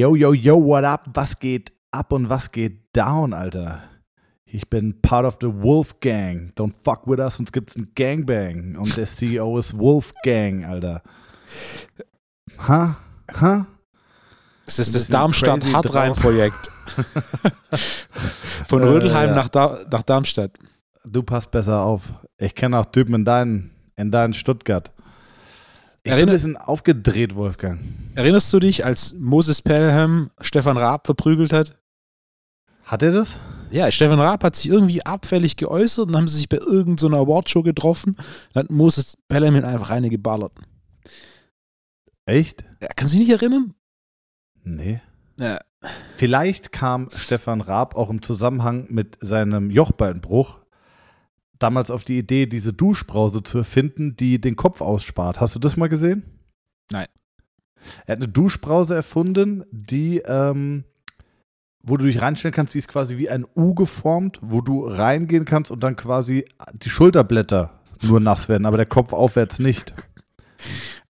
Yo, yo, yo, what up? Was geht ab und was geht down, Alter? Ich bin part of the Wolf Gang. Don't fuck with us, sonst gibt's ein Gangbang. Und der CEO ist Wolf Gang, Alter. Ha? Ha? Das ist das bisschen Darmstadt crazy Hartrein-Projekt. Von Äh, Rödelheim ja. nach, da nach Darmstadt. Du passt besser auf. Ich kenne auch Typen in deinen, in deinen Stuttgart. Ich bin Erinner- ein bisschen aufgedreht, Wolfgang. Erinnerst du dich, als Moses Pelham Stefan Raab verprügelt hat? Hat er das? Ja, Stefan Raab hat sich irgendwie abfällig geäußert und haben sie sich bei irgendeiner Awardshow getroffen. Dann hat Moses Pelham ihn einfach eine geballert. Echt? Ja, kannst du dich nicht erinnern? Nee. Ja. Vielleicht kam Stefan Raab auch im Zusammenhang mit seinem Jochbeinbruch damals auf die Idee, diese Duschbrause zu erfinden, die den Kopf ausspart. Hast du das mal gesehen? Nein. Er hat eine Duschbrause erfunden, die, ähm, wo du dich reinstellen kannst, die ist quasi wie ein U geformt, wo du reingehen kannst und dann quasi die Schulterblätter nur nass werden, aber der Kopf aufwärts nicht.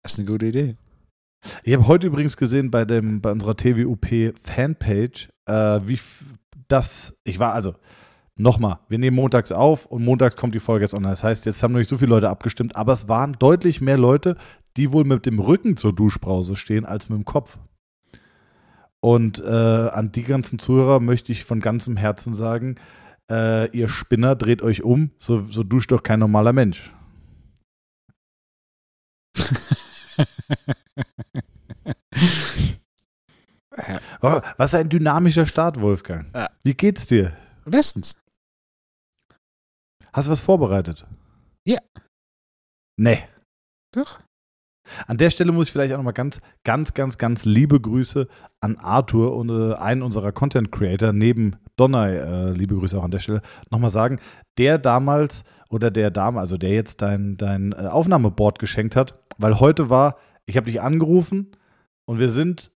Das ist eine gute Idee. Ich habe heute übrigens gesehen bei dem bei unserer TWUP Fanpage, äh, wie das ich war also nochmal, wir nehmen montags auf und montags kommt die Folge jetzt online. Das heißt, jetzt haben noch nicht so viele Leute abgestimmt, aber es waren deutlich mehr Leute, die wohl mit dem Rücken zur Duschbrause stehen als mit dem Kopf. Und äh, an die ganzen Zuhörer möchte ich von ganzem Herzen sagen, äh, ihr Spinner dreht euch um, so, so duscht doch kein normaler Mensch. Oh, was ein dynamischer Start, Wolfgang. Wie geht's dir? Bestens. Hast du was vorbereitet? Ja. Nee. Doch. An der Stelle muss ich vielleicht auch nochmal ganz, ganz, ganz, ganz liebe Grüße an Arthur und äh, einen unserer Content Creator neben Donner, äh, liebe Grüße auch an der Stelle, nochmal sagen, der damals oder der Dame, also der jetzt dein, dein äh, Aufnahmeboard geschenkt hat, weil heute war, ich habe dich angerufen und wir sind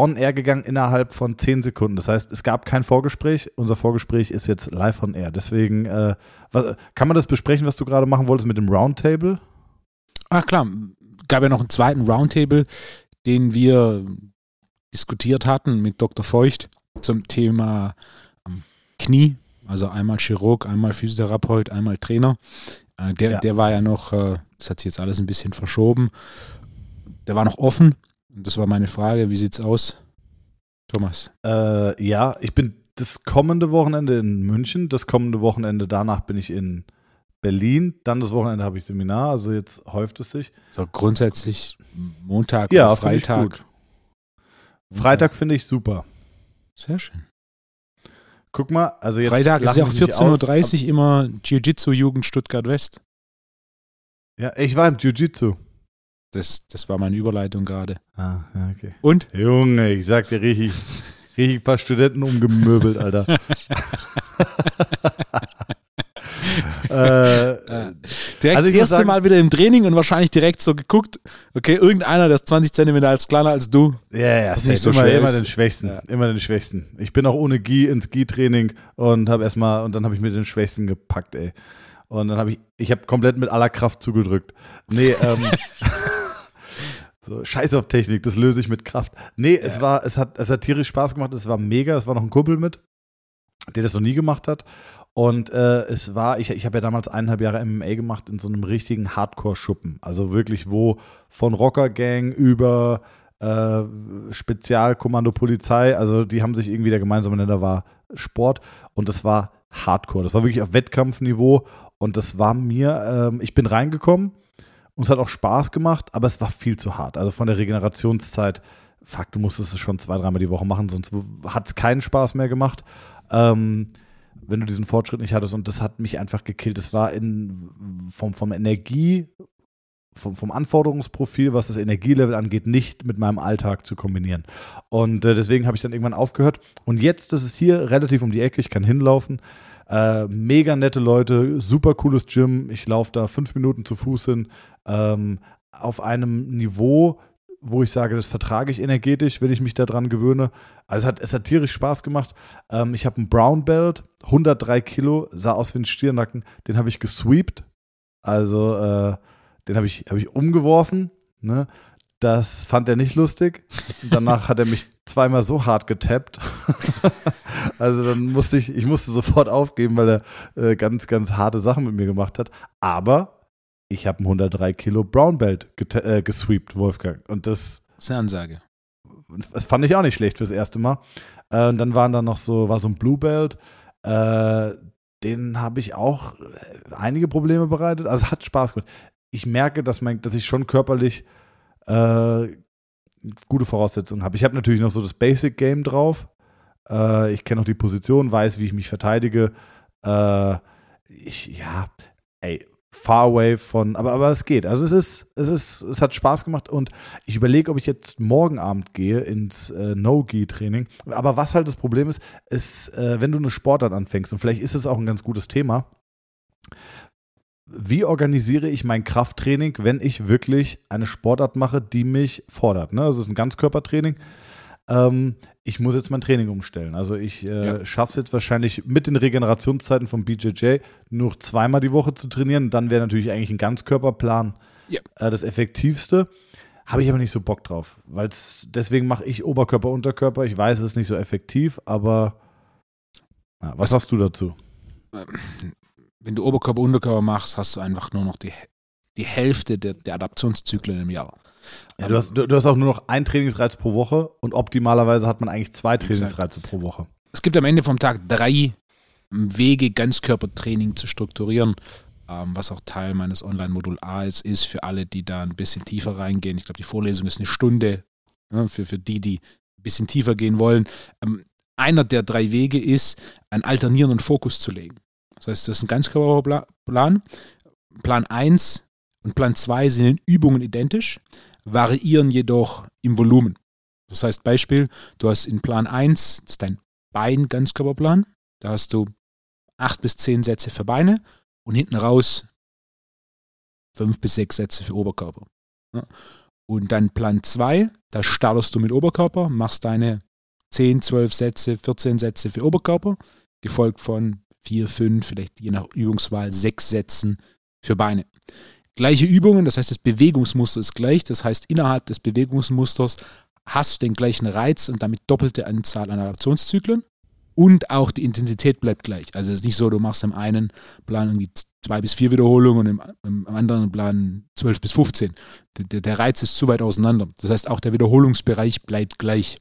on air gegangen innerhalb von 10 Sekunden. Das heißt, es gab kein Vorgespräch. Unser Vorgespräch ist jetzt live on air. Deswegen, äh, was, kann man das besprechen, was du gerade machen wolltest mit dem Roundtable? Ach klar, gab ja noch einen zweiten Roundtable, den wir diskutiert hatten mit Dr. Feucht zum Thema ähm, Knie. Also einmal Chirurg, einmal Physiotherapeut, einmal Trainer. Äh, der, Ja. der war ja noch, äh, das hat sich jetzt alles ein bisschen verschoben. Der war noch offen. Das war meine Frage, wie sieht's aus? Thomas. Äh, ja, ich bin das kommende Wochenende in München. Das kommende Wochenende danach bin ich in Berlin. Dann das Wochenende habe ich Seminar. Also jetzt häuft es sich. So grundsätzlich Montag Ja, und Freitag. Freitag finde ich super. Sehr schön. Guck mal, also jetzt. Freitag ist ja auch lachen Sie mich aus. 14.30 Uhr immer Jiu-Jitsu-Jugend Stuttgart West. Ja, ich war im Jiu-Jitsu. Das, das war meine Überleitung gerade. Ah, ja, okay. Und? Junge, ich sag dir richtig, richtig ein paar Studenten umgemöbelt, Alter. äh, Direkt Also das erste sagen- Mal wieder im Training und wahrscheinlich direkt so geguckt, okay, irgendeiner, der ist 20 Zentimeter als kleiner als du. Ja, ja, Was safe. nicht so immer, schwer immer ist. den Schwächsten. Ja. Immer den Schwächsten. Ich bin auch ohne Gi ins Gi-Training und habe erstmal, und dann habe ich mir den Schwächsten gepackt, ey. Und dann habe ich, ich habe komplett mit aller Kraft zugedrückt. Nee, ähm, so, scheiß auf Technik, das löse ich mit Kraft. Nee, es war, es hat, es hat tierisch Spaß gemacht, es war mega, es war noch ein Kumpel mit, der das noch nie gemacht hat. Und äh, es war, ich, ich habe ja damals eineinhalb Jahre MMA gemacht in so einem richtigen Hardcore-Schuppen. Also wirklich, wo von Rocker-Gang über äh, Spezialkommando Polizei, also die haben sich irgendwie, der gemeinsame Nenner war Sport und das war Hardcore. Das war wirklich auf Wettkampfniveau und das war mir, ähm, ich bin reingekommen und es hat auch Spaß gemacht, aber es war viel zu hart. Also von der Regenerationszeit, fuck, du musstest es schon zwei, dreimal die Woche machen, sonst hat es keinen Spaß mehr gemacht. Ähm, wenn du diesen Fortschritt nicht hattest und das hat mich einfach gekillt. Es war in, vom, vom Energie, vom, vom Anforderungsprofil, was das Energielevel angeht, nicht mit meinem Alltag zu kombinieren. Und äh, deswegen habe ich dann irgendwann aufgehört. Und jetzt, das ist hier relativ um die Ecke, ich kann hinlaufen. Äh, mega nette Leute, super cooles Gym. Ich laufe da fünf Minuten zu Fuß hin. Ähm, auf einem Niveau, wo ich sage, das vertrage ich energetisch, wenn ich mich daran gewöhne. Also es hat, es hat tierisch Spaß gemacht. Ähm, ich habe einen Brown Belt, 103 Kilo, sah aus wie ein Stiernacken. Den habe ich gesweept. Also äh, den habe ich, hab ich umgeworfen. Ne? Das fand er nicht lustig. Danach hat er mich zweimal so hart getappt. also dann musste ich, ich musste sofort aufgeben, weil er äh, ganz, ganz harte Sachen mit mir gemacht hat. Aber ich habe ein 103 Kilo Brown Belt äh, gesweept, Wolfgang. Und das. Das ist eine Ansage. Das fand ich auch nicht schlecht fürs erste Mal. Äh, und dann waren da noch so, war so ein Blue Belt. Äh, den habe ich auch äh, einige Probleme bereitet. Also es hat Spaß gemacht. Ich merke, dass, mein, dass ich schon körperlich äh, gute Voraussetzungen habe. Ich habe natürlich noch so das Basic Game drauf. Äh, ich kenne auch die Position, weiß, wie ich mich verteidige. Äh, ich, ja, ey, far away von, aber, aber es geht. Also es ist, es ist, es hat Spaß gemacht und ich überlege, ob ich jetzt morgen Abend gehe ins äh, No-Gi-Training. Aber was halt das Problem ist, ist, äh, wenn du eine Sportart anfängst, und vielleicht ist es auch ein ganz gutes Thema, wie organisiere ich mein Krafttraining, wenn ich wirklich eine Sportart mache, die mich fordert? Ne? Also es ist ein Ganzkörpertraining. Ähm, ich muss jetzt mein Training umstellen. Also ich äh, ja. schaffe es jetzt wahrscheinlich mit den Regenerationszeiten vom BJJ nur zweimal die Woche zu trainieren. Dann wäre natürlich eigentlich ein Ganzkörperplan ja. äh, das Effektivste. Habe ich aber nicht so Bock drauf, weil deswegen mache ich Oberkörper, Unterkörper. Ich weiß, es ist nicht so effektiv, aber ja, was sagst du dazu? Wenn du Oberkörper, Unterkörper machst, hast du einfach nur noch die, die Hälfte der, der Adaptionszyklen im Jahr. Ja, du, hast, du, du, hast auch nur noch einen Trainingsreiz pro Woche und optimalerweise hat man eigentlich zwei Trainingsreize pro Woche. Es gibt am Ende vom Tag drei Wege, Ganzkörpertraining zu strukturieren, ähm, was auch Teil meines Online-Modul A ist, ist für alle, die da ein bisschen tiefer reingehen. Ich glaube, die Vorlesung ist eine Stunde ja, für, für die, die ein bisschen tiefer gehen wollen. Ähm, einer der drei Wege ist, einen alternierenden Fokus zu legen. Das heißt, das ist ein Ganzkörperplan. Plan 1 und Plan 2 sind in Übungen identisch variieren jedoch im Volumen. Das heißt, Beispiel, du hast in Plan 1, das ist dein Bein-Ganzkörperplan, da hast du acht bis zehn Sätze für Beine und hinten raus fünf bis sechs Sätze für Oberkörper. Und dann Plan 2, da startest du mit Oberkörper, machst deine 10, 12 Sätze, 14 Sätze für Oberkörper, gefolgt von 4, 5, vielleicht je nach Übungswahl 6 Sätzen für Beine gleiche Übungen, das heißt, das Bewegungsmuster ist gleich, das heißt, innerhalb des Bewegungsmusters hast du den gleichen Reiz und damit doppelte Anzahl an Adaptionszyklen und auch die Intensität bleibt gleich. Also es ist nicht so, du machst im einen Plan irgendwie zwei bis vier Wiederholungen und im, im anderen Plan zwölf bis 15. Der, der Reiz ist zu weit auseinander. Das heißt, auch der Wiederholungsbereich bleibt gleich.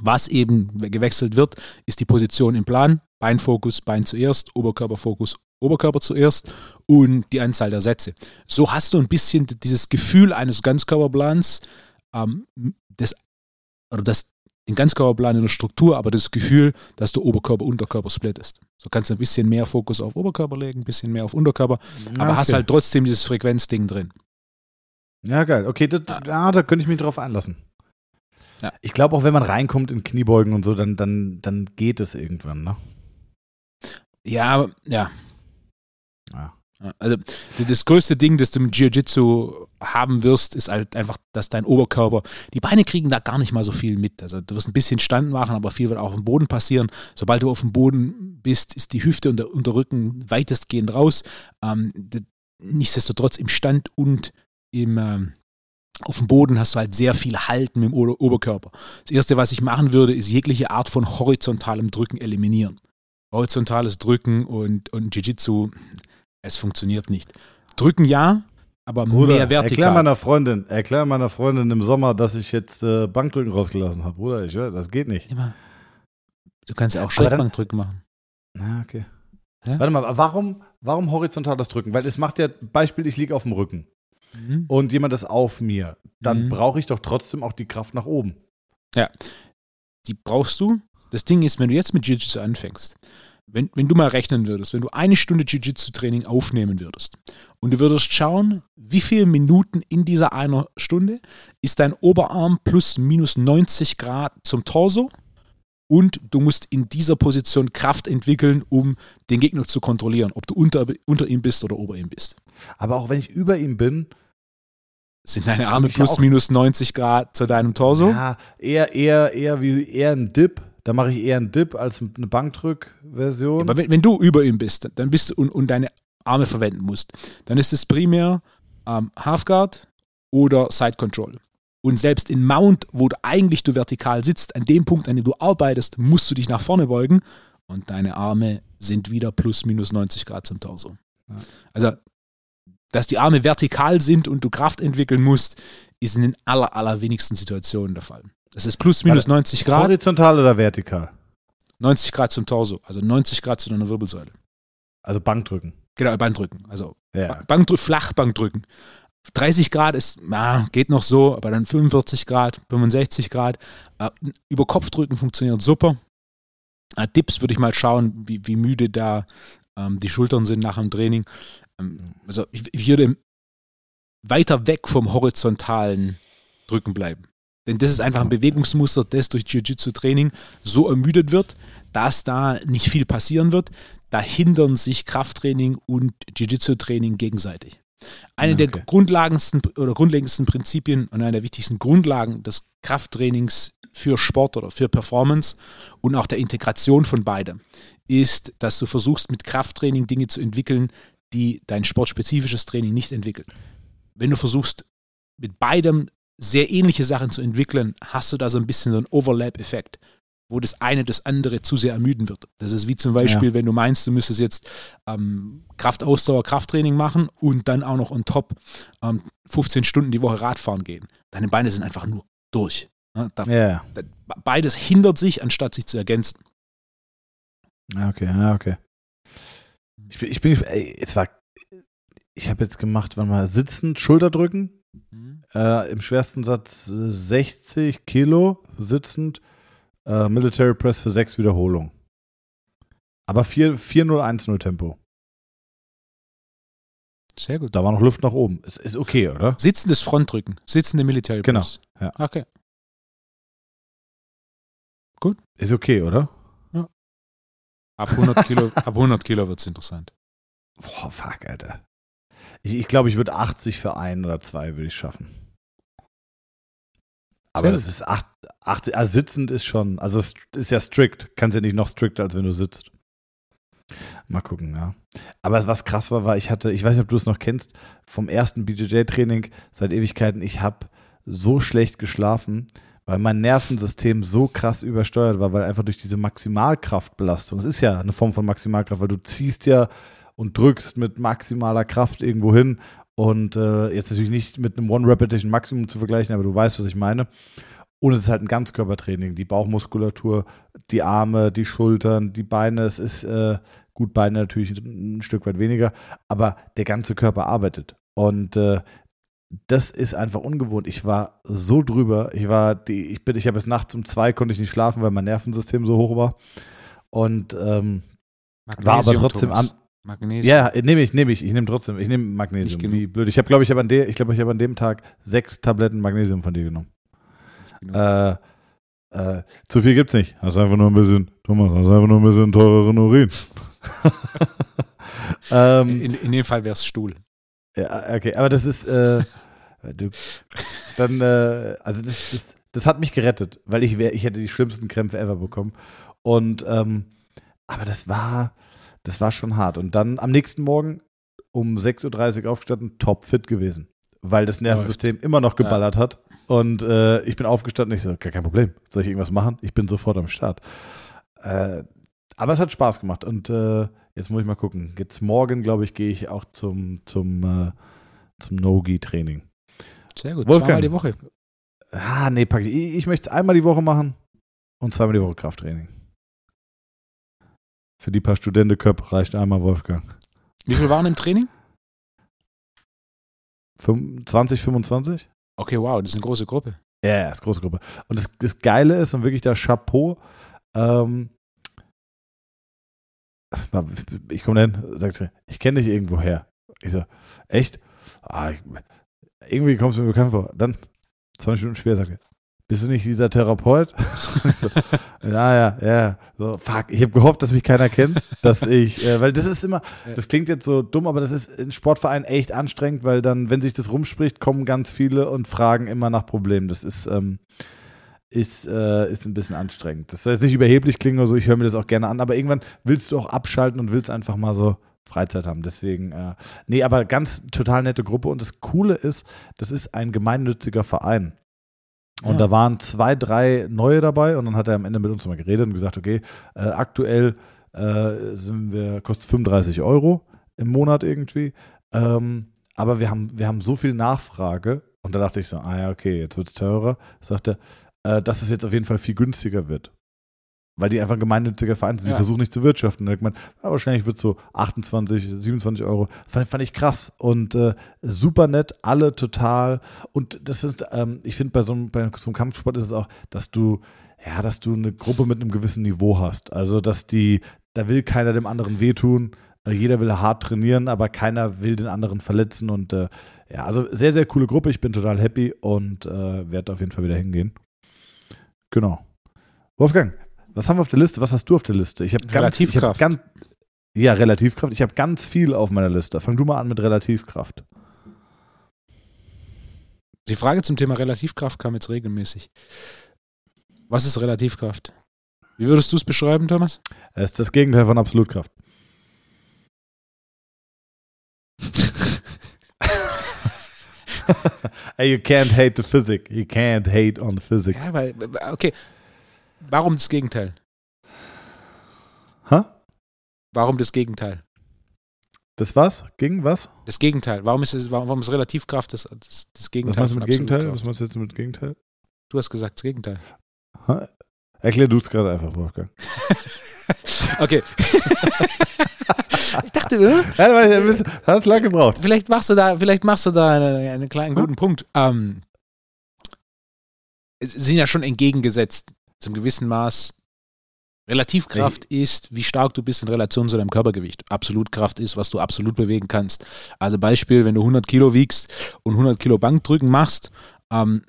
Was eben gewechselt wird, ist die Position im Plan. Beinfokus, Bein zuerst, Oberkörperfokus, Oberkörper zuerst und die Anzahl der Sätze. So hast du ein bisschen dieses Gefühl eines Ganzkörperplans, ähm, das, oder das, den Ganzkörperplan in der Struktur, aber das Gefühl, dass du Oberkörper, Unterkörper splittest. So kannst du ein bisschen mehr Fokus auf Oberkörper legen, ein bisschen mehr auf Unterkörper, ja, aber okay. hast halt trotzdem dieses Frequenzding drin. Ja, geil. Okay, das, ja. ja da könnte ich mich drauf einlassen. Ja. Ich glaube auch, wenn man reinkommt in Kniebeugen und so, dann, dann, dann geht es irgendwann, ne? Ja, ja. Ja. Also das größte Ding, das du mit Jiu-Jitsu haben wirst, ist halt einfach, dass dein Oberkörper, die Beine kriegen da gar nicht mal so viel mit. Also du wirst ein bisschen Stand machen, aber viel wird auch auf dem Boden passieren. Sobald du auf dem Boden bist, ist die Hüfte und der Unterrücken weitestgehend raus. Ähm, nichtsdestotrotz im Stand und im, ähm, auf dem Boden hast du halt sehr viel Halten mit dem Oberkörper. Das erste, was ich machen würde, ist jegliche Art von horizontalem Drücken eliminieren horizontales Drücken und, und Jiu-Jitsu, es funktioniert nicht. Drücken ja, aber Bruder, mehr vertikal. Erklär meiner Freundin, erklär meiner Freundin im Sommer, dass ich jetzt äh, Bankdrücken rausgelassen habe. Bruder, ich, das geht nicht. Immer. Du kannst ja auch Schrägbankdrücken machen. Na, okay. Ja? Warte mal, warum, warum horizontal das Drücken? Weil es macht ja, Beispiel, ich liege auf dem Rücken mhm. und jemand ist auf mir. Dann mhm. brauche ich doch trotzdem auch die Kraft nach oben. Ja, die brauchst du, das Ding ist, wenn du jetzt mit Jiu-Jitsu anfängst, wenn, wenn du mal rechnen würdest, wenn du eine Stunde Jiu-Jitsu-Training aufnehmen würdest und du würdest schauen, wie viele Minuten in dieser einer Stunde ist dein Oberarm plus minus 90 Grad zum Torso und du musst in dieser Position Kraft entwickeln, um den Gegner zu kontrollieren, ob du unter, unter ihm bist oder ober ihm bist. Aber auch wenn ich über ihm bin, sind deine Arme plus minus 90 Grad zu deinem Torso? Ja, eher, eher, eher wie eher ein Dip. Da mache ich eher einen Dip als eine Bankdrück-Version. Ja, aber wenn, wenn, du über ihm bist, dann bist du und, und deine Arme verwenden musst, dann ist es primär ähm, Halfguard oder Side Control. Und selbst in Mount, wo du eigentlich du vertikal sitzt, an dem Punkt, an dem du arbeitest, musst du dich nach vorne beugen und deine Arme sind wieder plus minus 90 Grad zum Torso. Ja. Also, dass die Arme vertikal sind und du Kraft entwickeln musst, ist in den aller, allerwenigsten Situationen der Fall. Das ist plus minus 90 Grad. Horizontal oder vertikal? 90 Grad zum Torso, also 90 Grad zu deiner Wirbelsäule. Also Bankdrücken. Genau, Bankdrücken. Also ja. Bankdrück, Flachbankdrücken. 30 Grad ist, na, geht noch so, aber dann 45 Grad, 65 Grad. Äh, über Kopfdrücken funktioniert super. Äh, Dips würde ich mal schauen, wie, wie müde da ähm, die Schultern sind nach dem Training. Ähm, also ich, ich würde weiter weg vom horizontalen Drücken bleiben. Denn das ist einfach ein Bewegungsmuster, das durch Jiu-Jitsu-Training so ermüdet wird, dass da nicht viel passieren wird. Da hindern sich Krafttraining und Jiu-Jitsu-Training gegenseitig. Eine okay. der grundlagendsten oder grundlegendsten Prinzipien und eine der wichtigsten Grundlagen des Krafttrainings für Sport oder für Performance und auch der Integration von beidem ist, dass du versuchst mit Krafttraining Dinge zu entwickeln, die dein sportspezifisches Training nicht entwickelt. Wenn du versuchst mit beidem sehr ähnliche Sachen zu entwickeln, hast du da so ein bisschen so einen Overlap-Effekt wo das eine das andere zu sehr ermüden wird. Das ist wie zum Beispiel, ja. wenn du meinst, du müsstest jetzt ähm, Kraftausdauer, Krafttraining machen und dann auch noch on top ähm, 15 Stunden die Woche Radfahren gehen. Deine Beine sind einfach nur durch. Ne? Da, ja. da, beides hindert sich, anstatt sich zu ergänzen. Ja, okay, ja, okay. Ich bin, ich bin, ey, jetzt war, ich habe jetzt gemacht, wann mal sitzend, Schulter drücken. Mhm. Äh, Im schwersten Satz 60 Kilo sitzend äh, Military Press für sechs Wiederholungen. Aber 4-0-1-0 Tempo. Sehr gut. Da war noch Luft nach oben. Ist, ist okay, oder? Sitzendes Frontdrücken. Sitzende Military genau, Press. Genau. Ja. Okay. Gut. Ist okay, oder? Ab 100 Kilo, ab 100 Kilo wird es interessant. Boah, fuck, Alter. Ich, ich glaube, ich würde 80 für ein oder zwei würde ich schaffen. Aber Sehr das ist 8, 8, also sitzend ist schon, also es ist ja strikt. Kannst ja nicht noch strikter, als wenn du sitzt. Mal gucken, ja. Aber was krass war, war, ich hatte, ich weiß nicht, ob du es noch kennst, vom ersten BJJ-Training seit Ewigkeiten, ich habe so schlecht geschlafen, weil mein Nervensystem so krass übersteuert war, weil einfach durch diese Maximalkraftbelastung, es ist ja eine Form von Maximalkraft, weil du ziehst ja und drückst mit maximaler Kraft irgendwo hin und äh, jetzt natürlich nicht mit einem One-Repetition Maximum zu vergleichen, aber du weißt, was ich meine. Und es ist halt ein Ganzkörpertraining. Die Bauchmuskulatur, die Arme, die Schultern, die Beine. Es ist äh, gut, Beine natürlich ein Stück weit weniger, aber der ganze Körper arbeitet. Und äh, das ist einfach ungewohnt. Ich war so drüber. Ich war die, ich bin, ich habe bis nachts um zwei konnte ich nicht schlafen, weil mein Nervensystem so hoch war. Und ähm, war aber trotzdem an, Magnesium. Ja, nehme ich, nehme ich. Ich nehme trotzdem, ich nehme Magnesium. Wie blöd. Ich habe, glaube ich, habe an, der, ich glaube, ich habe an dem Tag sechs Tabletten Magnesium von dir genommen. Äh, äh, zu viel gibt's nicht. Hast einfach nur ein bisschen, Thomas, hast einfach nur ein bisschen teureren Urin. ähm, in, in, dem Fall wäre es Stuhl. Ja, okay, aber das ist, äh, du, dann, äh, also das, das, das hat mich gerettet, weil ich, wär, ich hätte die schlimmsten Krämpfe ever bekommen. Und, ähm, aber das war, das war schon hart. Und dann am nächsten Morgen um 6.30 Uhr aufgestanden, top fit gewesen, weil das Nervensystem immer noch geballert ja. hat. Und äh, ich bin aufgestanden, ich so, kein Problem, soll ich irgendwas machen? Ich bin sofort am Start. Äh, aber es hat Spaß gemacht und äh, jetzt muss ich mal gucken. Jetzt morgen, glaube ich, gehe ich auch zum, zum, äh, zum No-Gi-Training. Sehr gut, Wolfgang, zweimal die Woche. Ah, nee, pack ich. Ich, ich möchte es einmal die Woche machen und zweimal die Woche Krafttraining. Für die paar Studentenköpfe reicht einmal Wolfgang. Wie viel waren im Training? 20, 25? Okay, wow, das ist eine große Gruppe. Ja, ja, das ist eine große Gruppe. Und das, das Geile ist und wirklich der Chapeau, ähm, ich komme dann, sagt ich kenne dich irgendwo her. Ich so, echt? Ah, ich, irgendwie kommst du mir bekannt vor. Dann, 20 Minuten später sagt er, bist du nicht dieser Therapeut? so, ja, ja, ja. So, fuck, ich habe gehofft, dass mich keiner kennt, dass ich, äh, weil das ist immer, das klingt jetzt so dumm, aber das ist in Sportvereinen echt anstrengend, weil dann, wenn sich das rumspricht, kommen ganz viele und fragen immer nach Problemen. Das ist, ähm, ist, äh, ist ein bisschen anstrengend. Das soll jetzt nicht überheblich klingen oder so, ich höre mir das auch gerne an, aber irgendwann willst du auch abschalten und willst einfach mal so Freizeit haben. Deswegen, äh, nee, aber ganz total nette Gruppe und das Coole ist, das ist ein gemeinnütziger Verein. Und Ja. da waren zwei, drei neue dabei und dann hat er am Ende mit uns mal geredet und gesagt, okay, äh, aktuell äh, sind wir, kostet 35 Euro im Monat irgendwie. Ähm, aber wir haben, wir haben so viel Nachfrage und da dachte ich so, ah ja, okay, jetzt wird es teurer. Sagt er, äh, dass es jetzt auf jeden Fall viel günstiger wird. Weil die einfach ein gemeinnütziger Verein sind. Die Ja. versuchen nicht zu wirtschaften. Denkt man, ja, wahrscheinlich wird es so 28, 27 Euro. Fand, fand ich krass. Und äh, super nett, alle total. Und das ist, ähm, ich finde, bei so, einem, bei so einem Kampfsport ist es auch, dass du, ja, dass du eine Gruppe mit einem gewissen Niveau hast. Also, dass die, da will keiner dem anderen wehtun. Äh, Jeder will hart trainieren, aber keiner will den anderen verletzen. Und äh, ja, also sehr, sehr coole Gruppe. Ich bin total happy und äh, werde auf jeden Fall wieder hingehen. Genau. Wolfgang, was haben wir auf der Liste? Was hast du auf der Liste? Ich habe ganz, ich hab Relativkraft. ganz, ja, Relativkraft. Ich habe ganz viel auf meiner Liste. Fang du mal an mit Relativkraft. Die Frage zum Thema Relativkraft kam jetzt regelmäßig. Was ist Relativkraft? Wie würdest du es beschreiben, Thomas? Es ist das Gegenteil von Absolutkraft. You can't hate the physics. You can't hate on the physics. Ja, weil, okay. Warum das Gegenteil? Hä? Warum das Gegenteil? Das was? Gegen was? Das Gegenteil. Warum ist, es, warum ist Relativkraft das, das, das Was Gegenteil meinst du von mit Gegenteil? Was meinst du jetzt mit Gegenteil? Du hast gesagt, das Gegenteil. Hä? Erklär du es gerade einfach, Wolfgang. Okay. ich dachte, äh, Ja, hast lange gebraucht. vielleicht machst du da, vielleicht machst du da einen, einen kleinen guten Punkt. Ähm, es sind ja schon entgegengesetzt zum gewissen Maß. Relativkraft ist, wie stark du bist in Relation zu deinem Körpergewicht. Absolutkraft ist, was du absolut bewegen kannst. Also Beispiel, wenn du 100 Kilo wiegst und 100 Kilo Bankdrücken machst, ähm,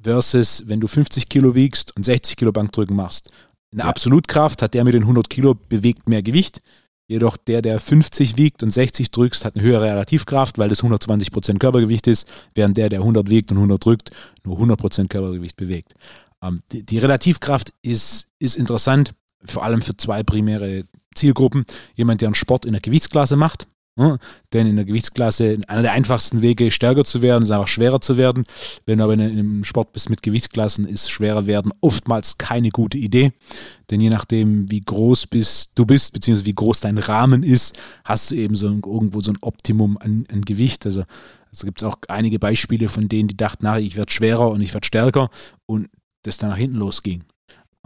versus wenn du 50 Kilo wiegst und 60 Kilo Bankdrücken machst. In der Ja. Absolutkraft hat der mit den 100 Kilo bewegt mehr Gewicht. Jedoch der, der 50 wiegt und 60 drückst, hat eine höhere Relativkraft, weil das 120% Körpergewicht ist, während der, der 100 wiegt und 100 drückt, nur 100% Körpergewicht bewegt. Ähm, die, die Relativkraft ist, ist interessant, vor allem für zwei primäre Zielgruppen. Jemand, der einen Sport in der Gewichtsklasse macht, ne? denn in der Gewichtsklasse einer der einfachsten Wege, stärker zu werden, ist einfach schwerer zu werden. Wenn du aber in einem Sport bist mit Gewichtsklassen, ist schwerer werden oftmals keine gute Idee. Denn je nachdem, wie groß bist, du bist, beziehungsweise wie groß dein Rahmen ist, hast du eben so irgendwo so ein Optimum an, an Gewicht. Also, also gibt es auch einige Beispiele von denen, die dachten, na, ich werde schwerer und ich werde stärker und das dann nach hinten losging.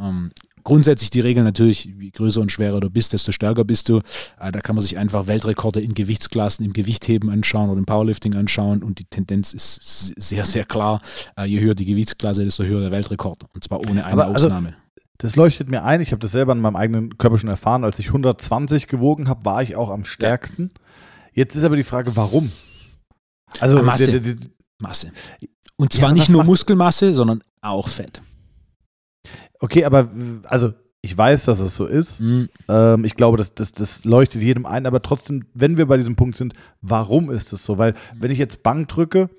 Ähm, grundsätzlich die Regel natürlich, je größer und schwerer du bist, desto stärker bist du. Äh, da kann man sich einfach Weltrekorde in Gewichtsklassen, im Gewichtheben anschauen oder im Powerlifting anschauen und die Tendenz ist sehr, sehr klar. Äh, je höher die Gewichtsklasse, desto höher der Weltrekord. Und zwar ohne eine Aber also- Ausnahme. Das leuchtet mir ein. Ich habe das selber an meinem eigenen Körper schon erfahren. Als ich 120 gewogen habe, war ich auch am stärksten. Jetzt ist aber die Frage, warum? Also, Ah, Masse. der- der- der- Masse. Und zwar Ja, nicht nur Muskelmasse, sondern auch Fett. Okay, aber also ich weiß, dass es so ist. Mhm. Ähm, ich glaube, das, das, das leuchtet jedem ein, aber trotzdem, wenn wir bei diesem Punkt sind, warum ist es so? Weil, wenn ich jetzt Bank drücke,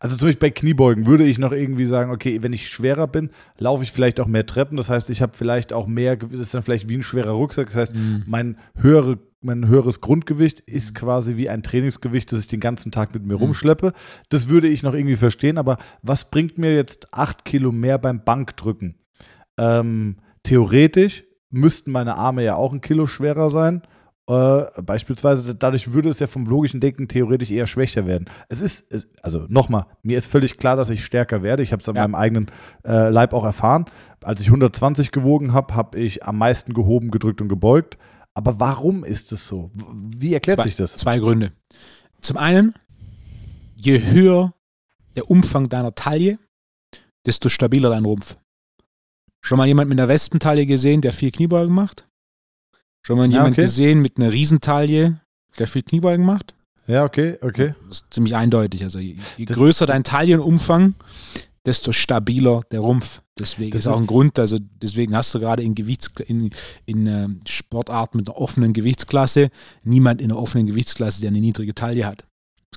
also zum Beispiel bei Kniebeugen würde ich noch irgendwie sagen, okay, wenn ich schwerer bin, laufe ich vielleicht auch mehr Treppen. Das heißt, ich habe vielleicht auch mehr, das ist dann vielleicht wie ein schwerer Rucksack. Das heißt, Mhm. mein, höhere, mein höheres Grundgewicht ist quasi wie ein Trainingsgewicht, das ich den ganzen Tag mit mir rumschleppe. Das würde ich noch irgendwie verstehen, aber was bringt mir jetzt acht Kilo mehr beim Bankdrücken? Ähm, theoretisch müssten meine Arme ja auch ein Kilo schwerer sein. Äh, beispielsweise, dadurch würde es ja vom logischen Denken theoretisch eher schwächer werden. Es ist, es, also nochmal, mir ist völlig klar, dass ich stärker werde. Ich habe es an Ja. meinem eigenen äh, Leib auch erfahren. Als ich 120 gewogen habe, habe ich am meisten gehoben, gedrückt und gebeugt. Aber warum ist es so? Wie erklärt Zwei, sich das? Zwei Gründe. Zum einen, je höher der Umfang deiner Taille, desto stabiler dein Rumpf. Schon mal jemand mit einer Wespentaille gesehen, der viel Kniebeugen macht? Schon mal Ja, jemand okay. gesehen mit einer Riesentaille, der viel Kniebeugen macht? Ja, okay, okay. Das ist ziemlich eindeutig. Also je, je größer dein Taillenumfang, desto stabiler der Rumpf. Deswegen Das ist auch ein ist- Grund, also deswegen hast du gerade in, Gewichts, in, in äh, Sportarten mit einer offenen Gewichtsklasse niemand in einer offenen Gewichtsklasse, der eine niedrige Taille hat.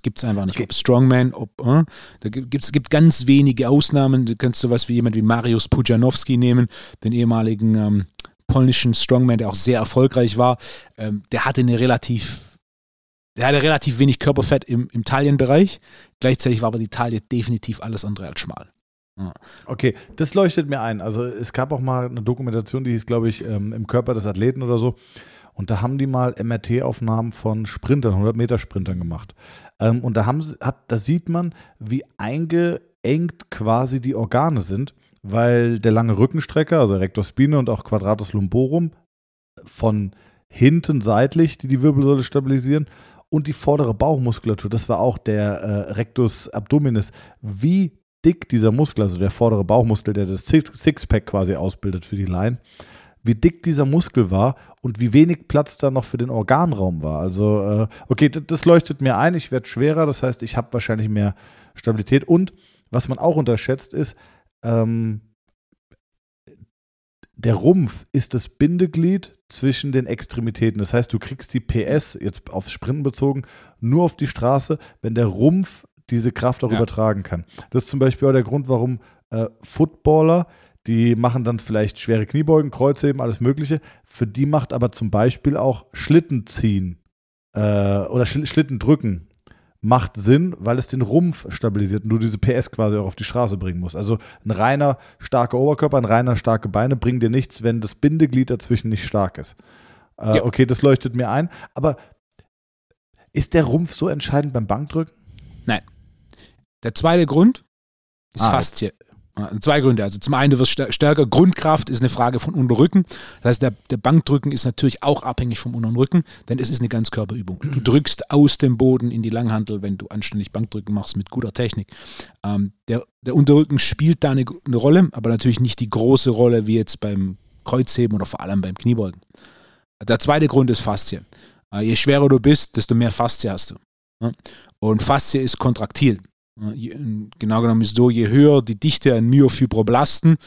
Gibt es einfach nicht. Okay. Ob Strongman, ob, äh, da gibt es gibt ganz wenige Ausnahmen. Du kannst sowas wie jemand wie Mariusz Pujanowski nehmen, den ehemaligen ähm, polnischen Strongman, der auch sehr erfolgreich war. Ähm, der hatte eine relativ, der hatte relativ wenig Körperfett im, im Taillenbereich. Gleichzeitig war aber die Taille definitiv alles andere als schmal. Okay, das leuchtet mir ein. Also es gab auch mal eine Dokumentation, die hieß, glaube ich, ähm, im Körper des Athleten oder so. Und da haben die mal MRT-Aufnahmen von Sprintern, 100-Meter-Sprintern gemacht. Ähm, und da, haben hat, da sieht man, wie eingeengt quasi die Organe sind, weil der lange Rückenstrecker, also Rectus Spine und auch Quadratus lumborum, von hinten seitlich, die die Wirbelsäule stabilisieren, und die vordere Bauchmuskulatur, das war auch der äh, Rectus abdominis, wie dick dieser Muskel, also der vordere Bauchmuskel, der das Sixpack quasi ausbildet für die Line, wie dick dieser Muskel war und wie wenig Platz da noch für den Organraum war. Also, äh, okay, das leuchtet mir ein, ich werde schwerer, das heißt, ich habe wahrscheinlich mehr Stabilität. Und was man auch unterschätzt ist, ähm, der Rumpf ist das Bindeglied zwischen den Extremitäten. Das heißt, du kriegst die PS, jetzt aufs Sprinten bezogen, nur auf die Straße, wenn der Rumpf diese Kraft auch ja. übertragen kann. Das ist zum Beispiel auch der Grund, warum äh, Footballer die machen dann vielleicht schwere Kniebeugen, Kreuzheben, alles Mögliche. Für die macht aber zum Beispiel auch Schlitten ziehen äh, oder Sch Schlitten drücken macht Sinn, weil es den Rumpf stabilisiert und du diese PS quasi auch auf die Straße bringen musst. Also ein reiner starker Oberkörper, ein reiner starke Beine bringen dir nichts, wenn das Bindeglied dazwischen nicht stark ist. Äh, ja. Okay, das leuchtet mir ein. Aber ist der Rumpf so entscheidend beim Bankdrücken? Nein. Der zweite Grund ist ah, Faszie. Zwei Gründe. Also zum einen, du wirst stärker. Grundkraft ist eine Frage von Unterrücken. Das heißt, der, der Bankdrücken ist natürlich auch abhängig vom unteren Rücken, denn es ist eine Ganzkörperübung. Du drückst aus dem Boden in die Langhantel, wenn du anständig Bankdrücken machst mit guter Technik. Ähm, der, der Unterrücken spielt da eine, eine Rolle, aber natürlich nicht die große Rolle wie jetzt beim Kreuzheben oder vor allem beim Kniebeugen. Der zweite Grund ist Faszie. Äh, je schwerer du bist, desto mehr Faszie hast du. Und Faszie ist kontraktil. Genau genommen ist so, je höher die Dichte an Myofibroblasten,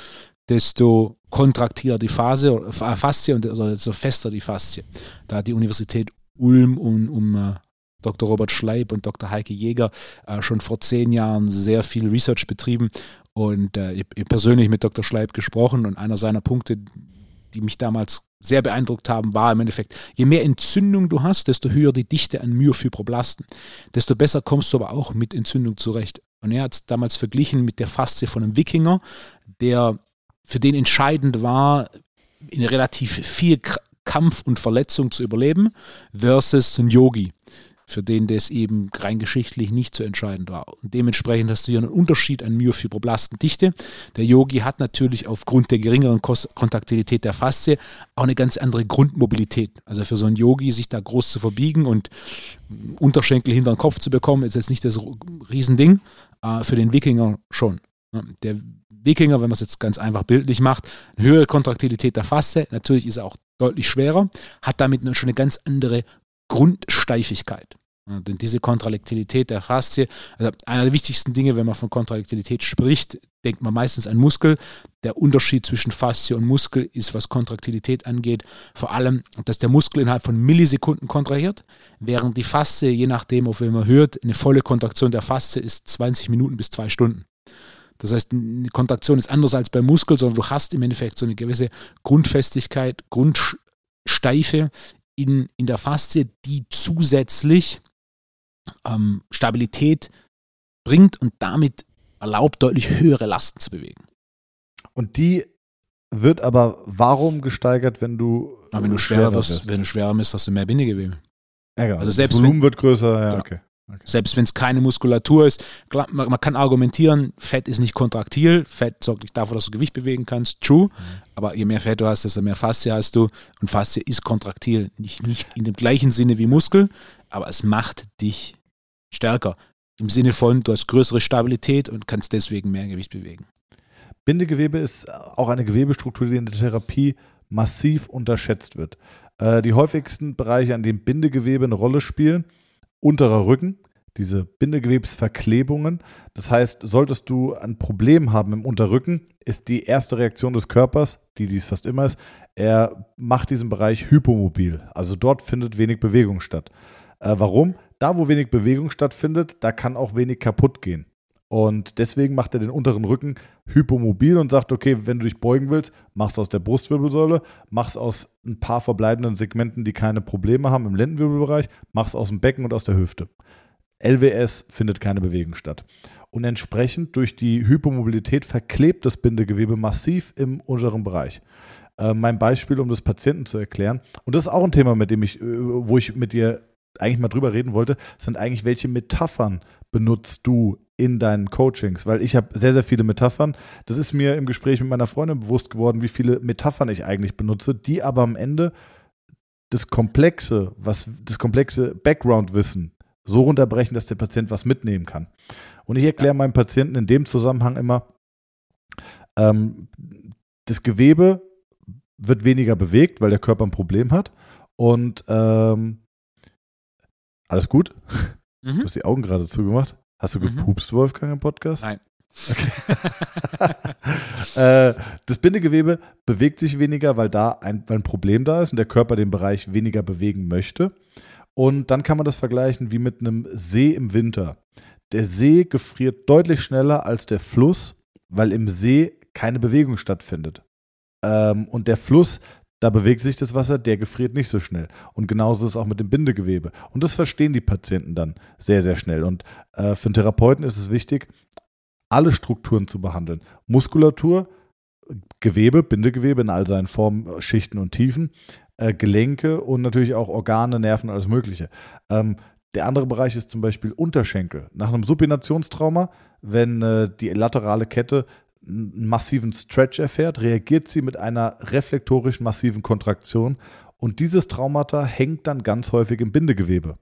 desto kontraktiler die Phase, äh, Faszie und also desto fester die Faszie. Da hat die Universität Ulm und um äh, Dr. Robert Schleib und Dr. Heike Jäger äh, schon vor zehn Jahren sehr viel Research betrieben und äh, ich, ich persönlich mit Dr. Schleib gesprochen und einer seiner Punkte, die mich damals sehr beeindruckt haben, war im Endeffekt, je mehr Entzündung du hast, desto höher die Dichte an Myofibroblasten, desto besser kommst du aber auch mit Entzündung zurecht. Und er hat es damals verglichen mit der Faszie von einem Wikinger, der für den entscheidend war, in relativ viel Kampf und Verletzung zu überleben, versus ein Yogi für den das eben rein geschichtlich nicht so entscheidend war. Und dementsprechend hast du hier einen Unterschied an Myofibroblastendichte. Der Yogi hat natürlich aufgrund der geringeren Kontaktilität der Faszie auch eine ganz andere Grundmobilität. Also für so einen Yogi sich da groß zu verbiegen und Unterschenkel hinter den Kopf zu bekommen, ist jetzt nicht das Riesending. Äh, für den Wikinger schon. Der Wikinger, wenn man es jetzt ganz einfach bildlich macht, eine höhere Kontraktilität der Faszie, natürlich ist er auch deutlich schwerer, hat damit schon eine ganz andere Grundsteifigkeit. Denn diese Kontraktilität der Faszie, also einer der wichtigsten Dinge, wenn man von Kontraktilität spricht, denkt man meistens an Muskel. Der Unterschied zwischen Faszie und Muskel ist, was Kontraktilität angeht, vor allem, dass der Muskel innerhalb von Millisekunden kontrahiert, während die Faszie, je nachdem, auf wen man hört, eine volle Kontraktion der Faszie ist 20 Minuten bis zwei Stunden. Das heißt, eine Kontraktion ist anders als beim Muskel, sondern du hast im Endeffekt so eine gewisse Grundfestigkeit, Grundsteife in, in der Faszie, die zusätzlich ähm, Stabilität bringt und damit erlaubt, deutlich höhere Lasten zu bewegen. Und die wird aber warum gesteigert, wenn du. Aber wenn du schwerer wirst, wenn du schwerer bist, hast du mehr Bindegewebe. Ja, also selbst das Volumen wenn, wird größer, ja, genau. okay. okay. Selbst wenn es keine Muskulatur ist, klar, man, man, kann argumentieren, Fett ist nicht kontraktil, Fett sorgt nicht dafür, dass du Gewicht bewegen kannst, true, mhm. aber je mehr Fett du hast, desto mehr Faszie hast du und Faszie ist kontraktil, nicht, nicht in dem gleichen Sinne wie Muskel, aber es macht dich stärker. Im Sinne von, du hast größere Stabilität und kannst deswegen mehr Gewicht bewegen. Bindegewebe ist auch eine Gewebestruktur, die in der Therapie massiv unterschätzt wird. Äh, die häufigsten Bereiche, an denen Bindegewebe eine Rolle spielen, unterer Rücken, diese Bindegewebsverklebungen. Das heißt, solltest du ein Problem haben im Unterrücken, ist die erste Reaktion des Körpers, die dies fast immer ist, er macht diesen Bereich hypomobil. Also dort findet wenig Bewegung statt. Äh, warum? Da, wo wenig Bewegung stattfindet, da kann auch wenig kaputt gehen. Und deswegen macht er den unteren Rücken hypomobil und sagt, okay, wenn du dich beugen willst, mach's aus der Brustwirbelsäule, mach's aus ein paar verbleibenden Segmenten, die keine Probleme haben im Lendenwirbelbereich, mach's aus dem Becken und aus der Hüfte. LWS findet keine Bewegung statt. Und entsprechend durch die Hypomobilität verklebt das Bindegewebe massiv im unteren Bereich. Äh, mein Beispiel, um das Patienten zu erklären, und das ist auch ein Thema, mit dem ich, äh, wo ich mit dir eigentlich mal drüber reden wollte, sind eigentlich, welche Metaphern benutzt du in deinen Coachings? Weil ich habe sehr, sehr viele Metaphern. Das ist mir im Gespräch mit meiner Freundin bewusst geworden, wie viele Metaphern ich eigentlich benutze, die aber am Ende das komplexe, was das komplexe Background-Wissen so runterbrechen, dass der Patient was mitnehmen kann. Und ich erkläre meinem Patienten in dem Zusammenhang immer, ähm, das Gewebe wird weniger bewegt, weil der Körper ein Problem hat. Und ähm, alles gut? Mhm. Du hast die Augen gerade zugemacht. Hast du mhm. gepupst, Wolfgang, im Podcast? Nein. Okay. äh, das Bindegewebe bewegt sich weniger, weil da ein, ein Problem da ist und der Körper den Bereich weniger bewegen möchte. Und dann kann man das vergleichen wie mit einem See im Winter. Der See gefriert deutlich schneller als der Fluss, weil im See keine Bewegung stattfindet. Ähm, und der Fluss, da bewegt sich das Wasser, der gefriert nicht so schnell. Und genauso ist es auch mit dem Bindegewebe. Und das verstehen die Patienten dann sehr, sehr schnell. Und äh, für einen Therapeuten ist es wichtig, alle Strukturen zu behandeln. Muskulatur, Gewebe, Bindegewebe in all seinen Formen, Schichten und Tiefen, äh, Gelenke und natürlich auch Organe, Nerven, alles Mögliche. Ähm, der andere Bereich ist zum Beispiel Unterschenkel. Nach einem Supinationstrauma, wenn äh, die laterale Kette einen massiven Stretch erfährt, reagiert sie mit einer reflektorischen massiven Kontraktion und dieses Traumata hängt dann ganz häufig im Bindegewebe.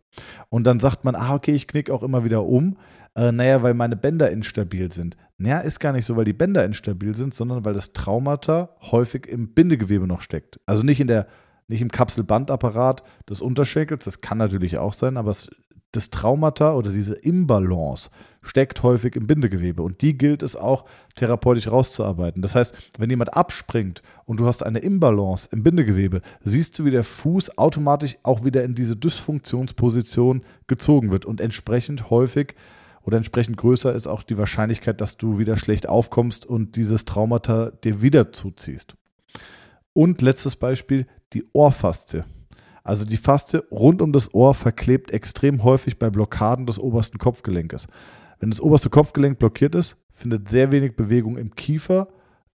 Und dann sagt man, ah, okay, ich knick auch immer wieder um. Äh, naja, weil meine Bänder instabil sind. Naja, ist gar nicht so, weil die Bänder instabil sind, sondern weil das Traumata häufig im Bindegewebe noch steckt. Also nicht in der, nicht im Kapselbandapparat des Unterschenkels, das kann natürlich auch sein, aber es das Traumata oder diese Imbalance steckt häufig im Bindegewebe und die gilt es auch therapeutisch rauszuarbeiten. Das heißt, wenn jemand abspringt und du hast eine Imbalance im Bindegewebe, siehst du, wie der Fuß automatisch auch wieder in diese Dysfunktionsposition gezogen wird und entsprechend häufig oder entsprechend größer ist auch die Wahrscheinlichkeit, dass du wieder schlecht aufkommst und dieses Traumata dir wieder zuziehst. Und letztes Beispiel, die Ohrfaszie. Also die Faszie rund um das Ohr verklebt extrem häufig bei Blockaden des obersten Kopfgelenkes. Wenn das oberste Kopfgelenk blockiert ist, findet sehr wenig Bewegung im Kiefer,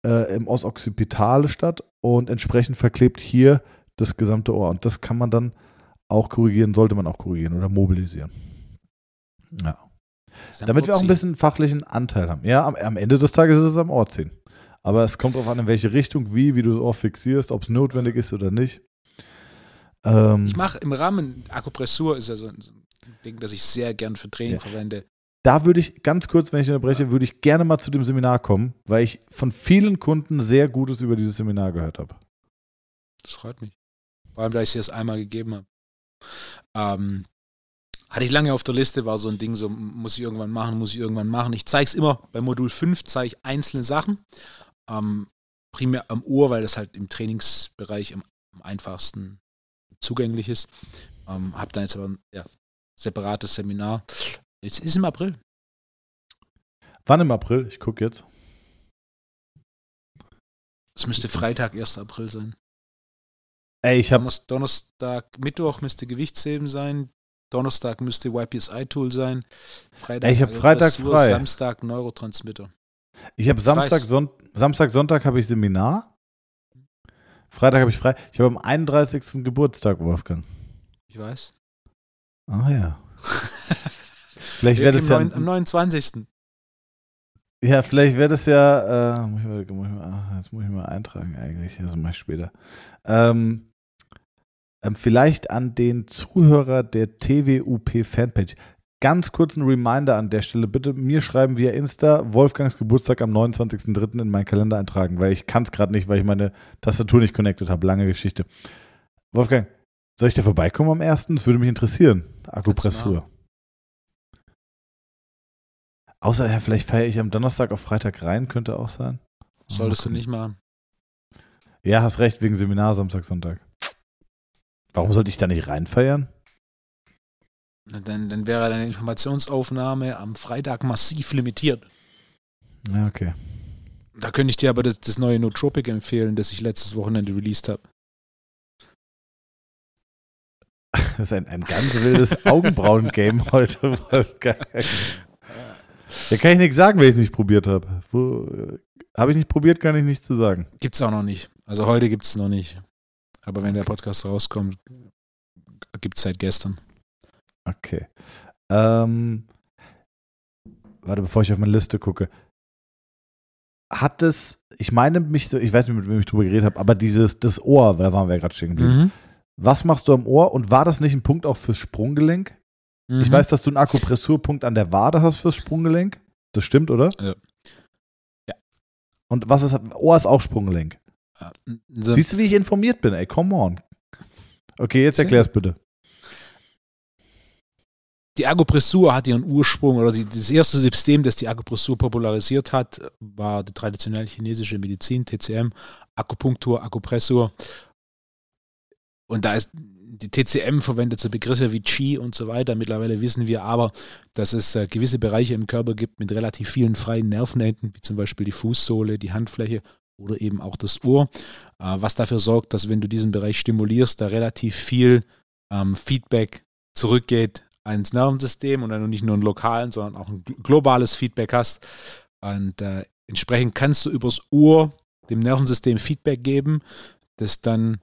äh, im occipitale statt und entsprechend verklebt hier das gesamte Ohr. Und das kann man dann auch korrigieren, sollte man auch korrigieren oder mobilisieren. Ja. Damit wir auch ein bisschen fachlichen Anteil haben. Ja, am, am Ende des Tages ist es am Ohr ziehen. Aber es kommt auch an, in welche Richtung, wie, wie du das Ohr fixierst, ob es notwendig ist oder nicht. Ähm, ich mache im Rahmen, Akupressur ist ja so ein, so ein, Ding, das ich sehr gern für Training ja. verwende. Da würde ich ganz kurz, wenn ich unterbreche, würde ich gerne mal zu dem Seminar kommen, weil ich von vielen Kunden sehr Gutes über dieses Seminar gehört habe. Das freut mich. Vor allem, da ich es erst einmal gegeben habe. Ähm, hatte ich lange auf der Liste, war so ein Ding, so muss ich irgendwann machen, muss ich irgendwann machen. Ich zeige es immer, bei Modul 5 zeige ich einzelne Sachen. Ähm, primär am Ohr, weil das halt im Trainingsbereich am, am einfachsten zugänglich ist. Ähm, habe dann jetzt aber ein ja, separates Seminar. Jetzt ist im April. Wann im April? Ich gucke jetzt. Es müsste Freitag, 1. April sein. Ey, ich habe Donnerstag, Mittwoch müsste Gewichtsheben sein. Donnerstag müsste YPSI-Tool sein. Freitag, Ey, ich habe Freitag frei. Samstag Neurotransmitter. Ich habe Samstag, Son Samstag, Sonntag habe ich Seminar. Freitag habe ich frei. Ich habe am 31. Geburtstag, Wolfgang. Ich weiß. Ah ja. vielleicht wäre das ja. am 29. Ja, vielleicht wäre das ja. Äh, muss ich, muss mal, ah, jetzt muss ich mal eintragen, eigentlich. Das mache ich später. Ähm, ähm, vielleicht an den Zuhörer der TWUP Fanpage ganz kurzen Reminder an der Stelle. Bitte mir schreiben via Insta Wolfgangs Geburtstag am 29.03. in meinen Kalender eintragen, weil ich kann es gerade nicht, weil ich meine Tastatur nicht connected habe. Lange Geschichte. Wolfgang, soll ich da vorbeikommen am 1.? Das würde mich interessieren. Akupressur. Außer, ja, vielleicht feiere ich am Donnerstag auf Freitag rein, könnte auch sein. Solltest du nicht machen. Ja, hast recht, wegen Seminar Samstag, Sonntag. Warum sollte ich da nicht reinfeiern? Dann, dann wäre deine Informationsaufnahme am Freitag massiv limitiert. Ja, okay. Da könnte ich dir aber das, das neue Nootropic empfehlen, das ich letztes Wochenende released habe. ist ein, ein ganz wildes Augenbrauen-Game heute, Wolfgang. Da kann ich nichts sagen, wenn ich es nicht probiert habe. Habe ich nicht probiert, kann ich nichts zu sagen. Gibt es auch noch nicht. Also heute gibt es noch nicht. Aber wenn der Podcast rauskommt, gibt es seit gestern. Okay. Ähm, warte, bevor ich auf meine Liste gucke. Hat es, ich meine mich, ich weiß nicht, mit wem ich drüber geredet habe, aber dieses, das Ohr, da waren wir ja gerade stehen geblieben. Mhm. Was machst du am Ohr und war das nicht ein Punkt auch fürs Sprunggelenk? Mhm. Ich weiß, dass du einen Akupressurpunkt an der Wade hast fürs Sprunggelenk. Das stimmt, oder? Ja. ja. Und was ist, Ohr ist auch Sprunggelenk. Ja. So. Siehst du, wie ich informiert bin, ey, come on. Okay, jetzt erklär's bitte die Akupressur hat ihren Ursprung oder die, das erste System, das die Akupressur popularisiert hat, war die traditionelle chinesische Medizin, TCM, Akupunktur, Akupressur. Und da ist die TCM verwendet so Begriffe wie Qi und so weiter. Mittlerweile wissen wir aber, dass es äh, gewisse Bereiche im Körper gibt mit relativ vielen freien Nervenenden, wie zum Beispiel die Fußsohle, die Handfläche oder eben auch das Ohr, äh, was dafür sorgt, dass wenn du diesen Bereich stimulierst, da relativ viel ähm, Feedback zurückgeht ans Nervensystem und dann nicht nur ein lokalen, sondern auch ein globales Feedback hast. Und äh, entsprechend kannst du übers Ohr dem Nervensystem Feedback geben, das dann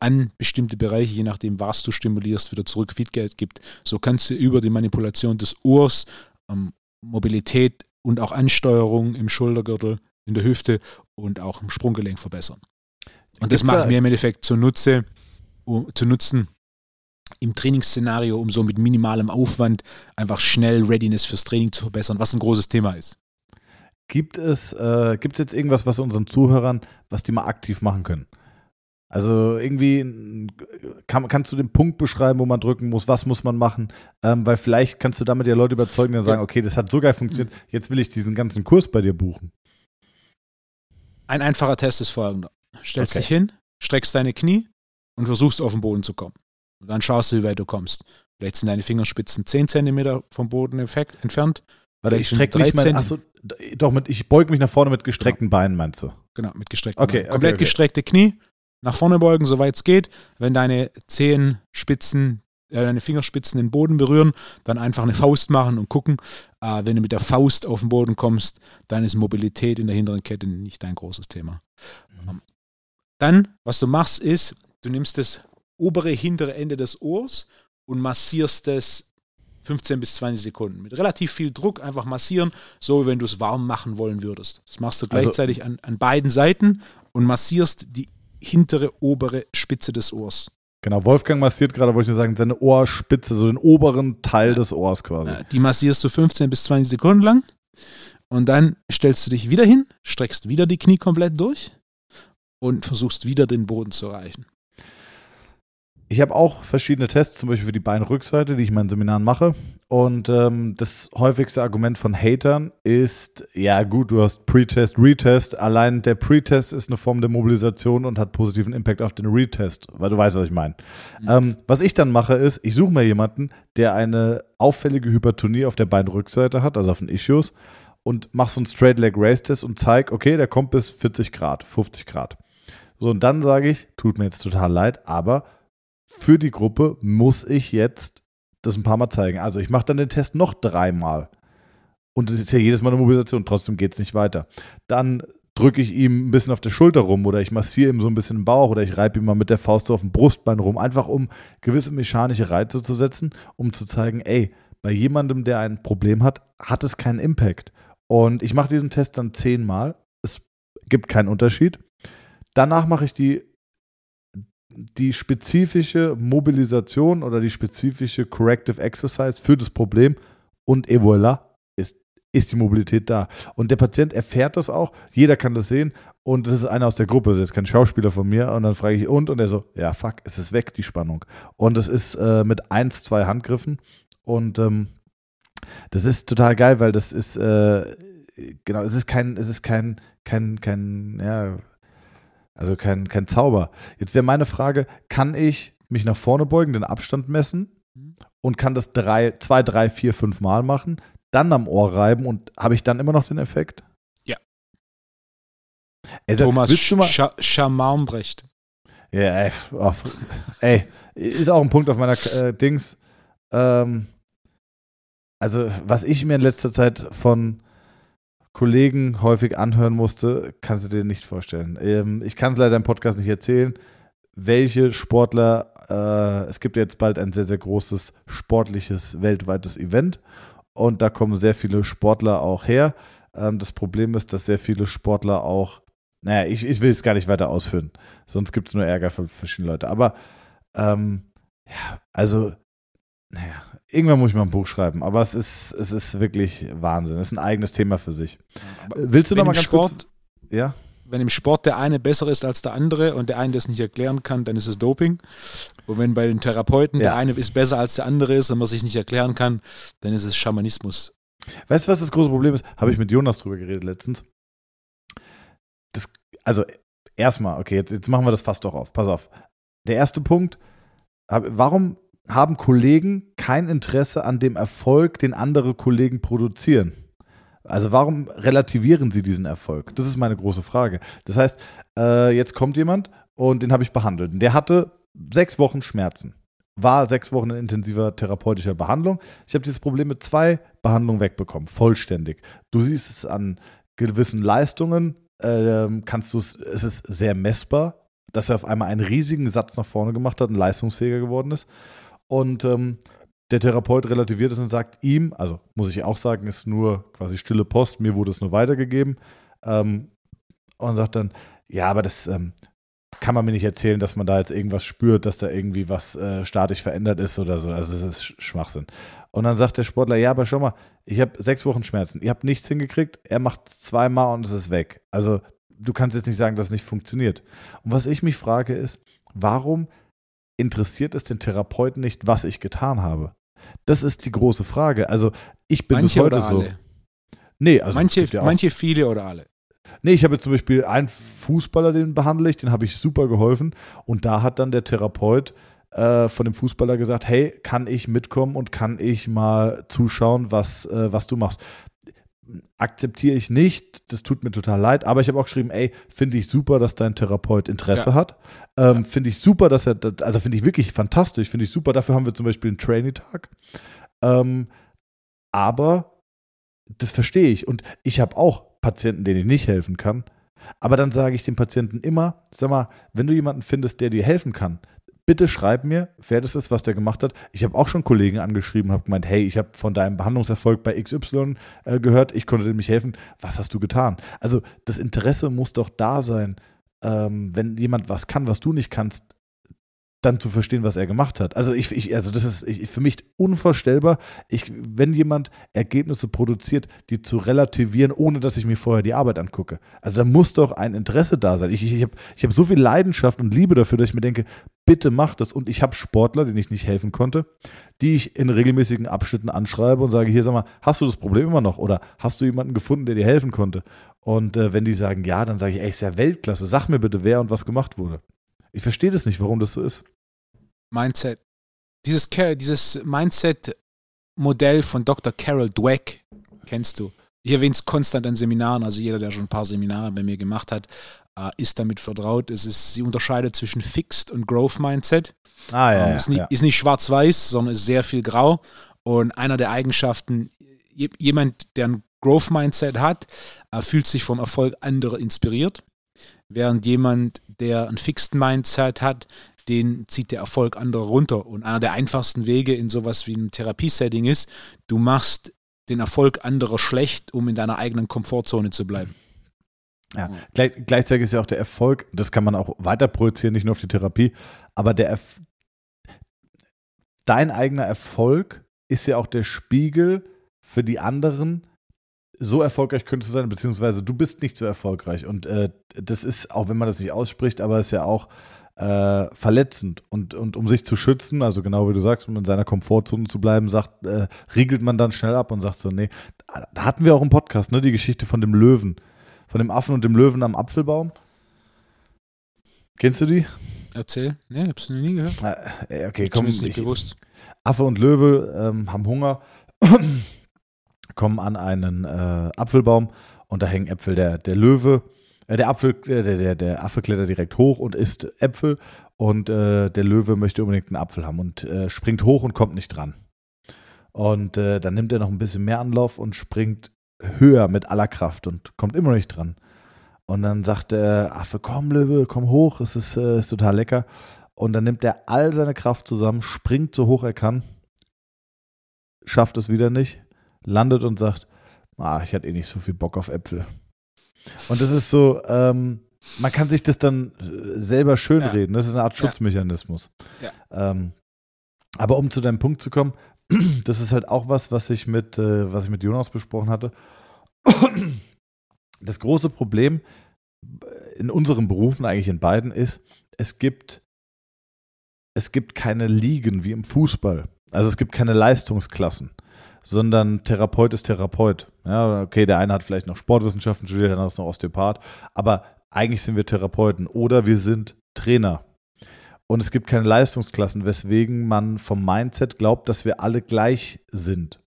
an bestimmte Bereiche, je nachdem, was du stimulierst, wieder zurück Feedback gibt. So kannst du über die Manipulation des Ohrs ähm, Mobilität und auch Ansteuerung im Schultergürtel, in der Hüfte und auch im Sprunggelenk verbessern. Und Gibt's das macht mir im Endeffekt zunutze, um, zu nutzen, im Trainingsszenario, um so mit minimalem Aufwand einfach schnell Readiness fürs Training zu verbessern, was ein großes Thema ist. Gibt es, äh, gibt es jetzt irgendwas, was unseren Zuhörern, was die mal aktiv machen können? Also irgendwie kann, kannst du den Punkt beschreiben, wo man drücken muss, was muss man machen, ähm, weil vielleicht kannst du damit ja Leute überzeugen, die sagen, okay, das hat so geil funktioniert, jetzt will ich diesen ganzen Kurs bei dir buchen. Ein einfacher Test ist folgender. Stellst okay. dich hin, streckst deine Knie und versuchst auf den Boden zu kommen. Und dann schaust du, wie weit du kommst. Vielleicht sind deine Fingerspitzen 10 cm vom Boden entfernt. Warte, ich strecke mich mal, achso, doch, mit, ich beuge mich nach vorne mit gestreckten genau. Beinen, meinst du? Genau, mit gestreckten okay, Beinen. Komplett okay, okay. gestreckte Knie, nach vorne beugen, soweit es geht. Wenn deine Zehenspitzen, äh, deine Fingerspitzen den Boden berühren, dann einfach eine Faust machen und gucken. Äh, wenn du mit der Faust auf den Boden kommst, dann ist Mobilität in der hinteren Kette nicht dein großes Thema. Mhm. Dann, was du machst, ist, du nimmst das obere, hintere Ende des Ohrs und massierst es 15 bis 20 Sekunden. Mit relativ viel Druck einfach massieren, so wie wenn du es warm machen wollen würdest. Das machst du also gleichzeitig also, an, an beiden Seiten und massierst die hintere, obere Spitze des Ohrs. Genau, Wolfgang massiert gerade, wollte ich nur sagen, seine Ohrspitze, so den oberen Teil ja. des Ohrs quasi. Die massierst du 15 bis 20 Sekunden lang und dann stellst du dich wieder hin, streckst wieder die Knie komplett durch und versuchst wieder den Boden zu erreichen. Ich habe auch verschiedene Tests, zum Beispiel für die Beinrückseite, die ich in meinen Seminaren mache. Und ähm, das häufigste Argument von Hatern ist, ja gut, du hast Pre-Test, Retest. Allein der Pre-Test ist eine Form der Mobilisation und hat positiven Impact auf den Retest, weil du weißt, was ich meine. Mhm. Ähm, was ich dann mache, ist, ich suche mir jemanden, der eine auffällige Hypertonie auf der Beinrückseite hat, also auf den Issues, und mache so einen Straight Leg Race Test und zeige, okay, der kommt bis 40 Grad, 50 Grad. So, und dann sage ich, tut mir jetzt total leid, aber für die Gruppe muss ich jetzt das ein paar Mal zeigen. Also ich mache dann den Test noch dreimal. Und es ist ja jedes Mal eine Mobilisation, trotzdem geht es nicht weiter. Dann drücke ich ihm ein bisschen auf der Schulter rum oder ich massiere ihm so ein bisschen den Bauch oder ich reibe ihm mal mit der Faust auf dem Brustbein rum, einfach um gewisse mechanische Reize zu setzen, um zu zeigen, ey, bei jemandem, der ein Problem hat, hat es keinen Impact. Und ich mache diesen Test dann zehnmal. Es gibt keinen Unterschied. Danach mache ich die die spezifische Mobilisation oder die spezifische Corrective Exercise für das Problem und et voilà, ist, ist die Mobilität da. Und der Patient erfährt das auch, jeder kann das sehen und das ist einer aus der Gruppe, das ist jetzt kein Schauspieler von mir und dann frage ich und und er so, ja fuck, es ist weg, die Spannung. Und es ist äh, mit eins, zwei Handgriffen und ähm, das ist total geil, weil das ist, äh, genau, es ist kein, es ist kein, kein, kein, ja, also kein, kein Zauber. Jetzt wäre meine Frage, kann ich mich nach vorne beugen, den Abstand messen mhm. und kann das drei, zwei, drei, vier, fünf Mal machen, dann am Ohr reiben und habe ich dann immer noch den Effekt? Ja. Ey, Thomas Sch Sch Schamaunbrecht. Ja, ey, oh, ey, ist auch ein Punkt auf meiner äh, Dings. Ähm, also, was ich mir in letzter Zeit von Kollegen häufig anhören musste, kannst du dir nicht vorstellen. Ähm, ich kann es leider im Podcast nicht erzählen, welche Sportler, äh, es gibt jetzt bald ein sehr, sehr großes sportliches weltweites Event und da kommen sehr viele Sportler auch her. Ähm, das Problem ist, dass sehr viele Sportler auch, naja, ich, ich will es gar nicht weiter ausführen, sonst gibt es nur Ärger für verschiedene Leute. Aber ähm, ja, also, naja, irgendwann muss ich mal ein Buch schreiben, aber es ist, es ist wirklich Wahnsinn. Es ist ein eigenes Thema für sich. Aber Willst du noch wenn mal im ganz Sport, kurz? Ja? wenn im Sport der eine besser ist als der andere und der eine das nicht erklären kann, dann ist es Doping. Und wenn bei den Therapeuten Ja. der eine ist besser als der andere ist und man sich nicht erklären kann, dann ist es Schamanismus. Weißt du, was das große Problem ist? Habe ich mit Jonas drüber geredet letztens. Das, also, erstmal, okay, jetzt, jetzt machen wir das fast doch auf. Pass auf. Der erste Punkt, warum haben Kollegen kein Interesse an dem Erfolg, den andere Kollegen produzieren? Also warum relativieren sie diesen Erfolg? Das ist meine große Frage. Das heißt, äh, jetzt kommt jemand und den habe ich behandelt. Der hatte sechs Wochen Schmerzen. War sechs Wochen in intensiver therapeutischer Behandlung. Ich habe dieses Problem mit zwei Behandlungen wegbekommen, vollständig. Du siehst es an gewissen Leistungen, ähm, kannst du es, es ist sehr messbar, dass er auf einmal einen riesigen Satz nach vorne gemacht hat und leistungsfähiger geworden ist. Und ähm, der Therapeut relativiert es und sagt ihm, also muss ich auch sagen, ist nur quasi stille Post, mir wurde es nur weitergegeben. Ähm, und sagt dann, ja, aber das ähm, kann man mir nicht erzählen, dass man da jetzt irgendwas spürt, dass da irgendwie was äh, statisch verändert ist oder so. Also es ist Sch- Schwachsinn. Und dann sagt der Sportler, ja, aber schau mal, ich habe sechs Wochen Schmerzen. Ihr habt nichts hingekriegt, er macht es zweimal und es ist weg. Also du kannst jetzt nicht sagen, dass es nicht funktioniert. Und was ich mich frage ist, warum interessiert es den Therapeuten nicht, was ich getan habe? Das ist die große Frage. Also ich bin manche bis heute oder so. alle? Nee, also manche, ja manche, viele oder alle. Nee, ich habe jetzt zum Beispiel einen Fußballer, den behandle ich, den habe ich super geholfen. Und da hat dann der Therapeut äh, von dem Fußballer gesagt, hey, kann ich mitkommen und kann ich mal zuschauen, was, äh, was du machst. Akzeptiere ich nicht, das tut mir total leid, aber ich habe auch geschrieben, ey, finde ich super, dass dein Therapeut Interesse Ja. hat. Ähm, Finde ich super, dass er, also finde ich wirklich fantastisch, finde ich super, dafür haben wir zum Beispiel einen Trainee-Tag. Ähm, aber das verstehe ich. Und ich habe auch Patienten, denen ich nicht helfen kann. Aber dann sage ich dem Patienten immer, sag mal, wenn du jemanden findest, der dir helfen kann, bitte schreib mir, wer das ist, was der gemacht hat. Ich habe auch schon Kollegen angeschrieben und habe gemeint, hey, ich habe von deinem Behandlungserfolg bei XY äh, gehört, ich konnte dir nicht helfen. Was hast du getan? Also das Interesse muss doch da sein, ähm, wenn jemand was kann, was du nicht kannst, dann zu verstehen, was er gemacht hat. Also ich, ich also das ist ich, für mich unvorstellbar, ich, wenn jemand Ergebnisse produziert, die zu relativieren, ohne dass ich mir vorher die Arbeit angucke. Also da muss doch ein Interesse da sein. Ich, ich, ich habe ich hab so viel Leidenschaft und Liebe dafür, dass ich mir denke, bitte mach das. Und ich habe Sportler, denen ich nicht helfen konnte, die ich in regelmäßigen Abschnitten anschreibe und sage, hier sag mal, hast du das Problem immer noch? Oder hast du jemanden gefunden, der dir helfen konnte? Und äh, wenn die sagen ja, dann sage ich, ey, ist ja Weltklasse, sag mir bitte, wer und was gemacht wurde. Ich verstehe das nicht, warum das so ist. Mindset. Dieses, dieses Mindset-Modell von Dr. Carol Dweck kennst du. Ich erwähne es konstant an Seminaren, also jeder, der schon ein paar Seminare bei mir gemacht hat, äh, ist damit vertraut. Es ist, sie unterscheidet zwischen Fixed und Growth Mindset. Ah, Ähm, ist, nicht, ist nicht schwarz-weiß, sondern ist sehr viel grau. Und einer der Eigenschaften, je- jemand, der ein Growth-Mindset hat, äh, fühlt sich vom Erfolg anderer inspiriert. Während jemand, der ein Fixed Mindset hat, den zieht der Erfolg anderer runter. Und einer der einfachsten Wege in sowas wie einem Therapiesetting ist, du machst den Erfolg anderer schlecht, um in deiner eigenen Komfortzone zu bleiben. Ja, gleich, gleichzeitig ist ja auch der Erfolg, das kann man auch weiter projizieren, nicht nur auf die Therapie, aber der Erf dein eigener Erfolg ist ja auch der Spiegel für die anderen, so erfolgreich könntest du sein, beziehungsweise du bist nicht so erfolgreich. Und äh, das ist, auch wenn man das nicht ausspricht, aber ist ja auch äh, verletzend. Und, und um sich zu schützen, also genau wie du sagst, um in seiner Komfortzone zu bleiben, sagt, äh, riegelt man dann schnell ab und sagt so, nee, da hatten wir auch im Podcast, ne, die Geschichte von dem Löwen, von dem Affen und dem Löwen am Apfelbaum. Kennst du die? Erzähl. Nee, hab's noch nie gehört. Äh, okay, komm, Zumindest nicht ich, bewusst. Affe und Löwe ähm, haben Hunger, kommen an einen äh, Apfelbaum und da hängen Äpfel. Der, der Löwe, äh, der Apfel, äh, der, der, der Affe klettert direkt hoch und isst Äpfel und äh, der Löwe möchte unbedingt einen Apfel haben und äh, springt hoch und kommt nicht dran. Und äh, dann nimmt er noch ein bisschen mehr Anlauf und springt höher mit aller Kraft und kommt immer noch nicht dran. Und dann sagt der Affe, komm Löwe, komm hoch, es ist, äh, ist total lecker. Und dann nimmt er all seine Kraft zusammen, springt so hoch er kann, schafft es wieder nicht, landet und sagt, ah, ich hatte eh nicht so viel Bock auf Äpfel. Und das ist so, ähm, man kann sich das dann äh, selber schönreden. Ja. Das ist eine Art Schutzmechanismus. Ja. Ähm, aber um zu deinem Punkt zu kommen, das ist halt auch was, was ich mit, äh, was ich mit Jonas besprochen hatte. Das große Problem in unseren Berufen, eigentlich in beiden, ist, es gibt, es gibt keine Ligen wie im Fußball. Also es gibt keine Leistungsklassen, sondern Therapeut ist Therapeut. Ja, okay, der eine hat vielleicht noch Sportwissenschaften studiert, der andere ist noch Osteopath, aber eigentlich sind wir Therapeuten oder wir sind Trainer. Und es gibt keine Leistungsklassen, weswegen man vom Mindset glaubt, dass wir alle gleich sind.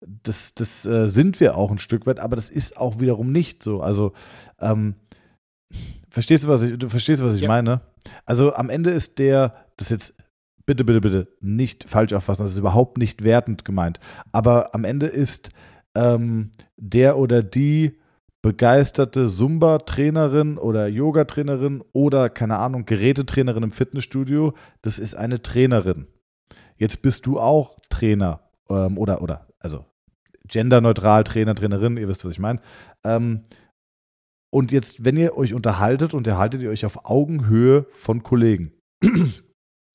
Das, das äh, sind wir auch ein Stück weit, aber das ist auch wiederum nicht so. Also, ähm, verstehst du, was ich, du verstehst, was ich ja. meine? Also am Ende ist der, das jetzt bitte, bitte, bitte nicht falsch auffassen, das ist überhaupt nicht wertend gemeint. Aber am Ende ist ähm, der oder die begeisterte Zumba-Trainerin oder Yoga-Trainerin oder, keine Ahnung, Gerätetrainerin im Fitnessstudio, das ist eine Trainerin. Jetzt bist du auch Trainer ähm, oder, oder, also genderneutral Trainer, Trainerin, ihr wisst, was ich meine. Ähm, und jetzt, wenn ihr euch unterhaltet, unterhaltet ihr euch auf Augenhöhe von Kollegen.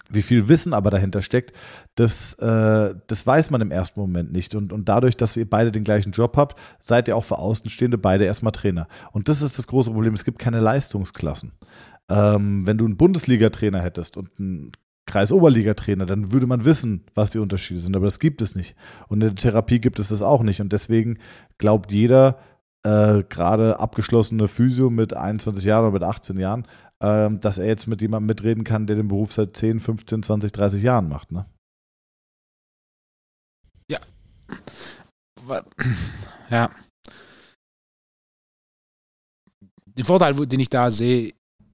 Wie viel Wissen aber dahinter steckt, das, äh, das weiß man im ersten Moment nicht. Und, und dadurch, dass ihr beide den gleichen Job habt, seid ihr auch für Außenstehende beide erstmal Trainer. Und das ist das große Problem. Es gibt keine Leistungsklassen. Ähm, wenn du einen Bundesliga-Trainer hättest und einen Kreisoberliga-Trainer, dann würde man wissen, was die Unterschiede sind. Aber das gibt es nicht. Und in der Therapie gibt es das auch nicht. Und deswegen glaubt jeder, äh, gerade abgeschlossene Physio mit 21 Jahren oder mit 18 Jahren, ähm, dass er jetzt mit jemandem mitreden kann, der den Beruf seit 10, 15, 20, 30 Jahren macht. Ne? Ja. Ja. Den Vorteil, den ich da sehe,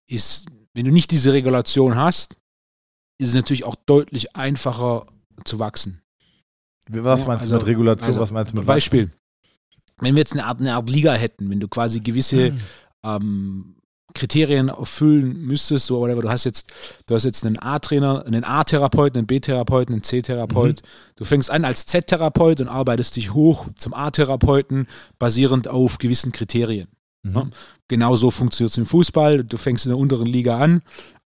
ist, wenn du nicht diese Regulation hast, ist es natürlich auch deutlich einfacher zu wachsen. Was meinst also, du mit Regulation? Also, was meinst du mit Beispiel? Wachsen? Wenn wir jetzt eine Art, eine Art Liga hätten, wenn du quasi gewisse hm. ähm, Kriterien erfüllen müsstest, so whatever. Du hast jetzt, du hast jetzt einen A-Trainer, einen A-Therapeuten, einen B-Therapeuten, einen C-Therapeut. Mhm. Du fängst an als Z-Therapeut und arbeitest dich hoch zum A-Therapeuten, basierend auf gewissen Kriterien. Mhm. Ja? Genauso funktioniert es im Fußball. Du fängst in der unteren Liga an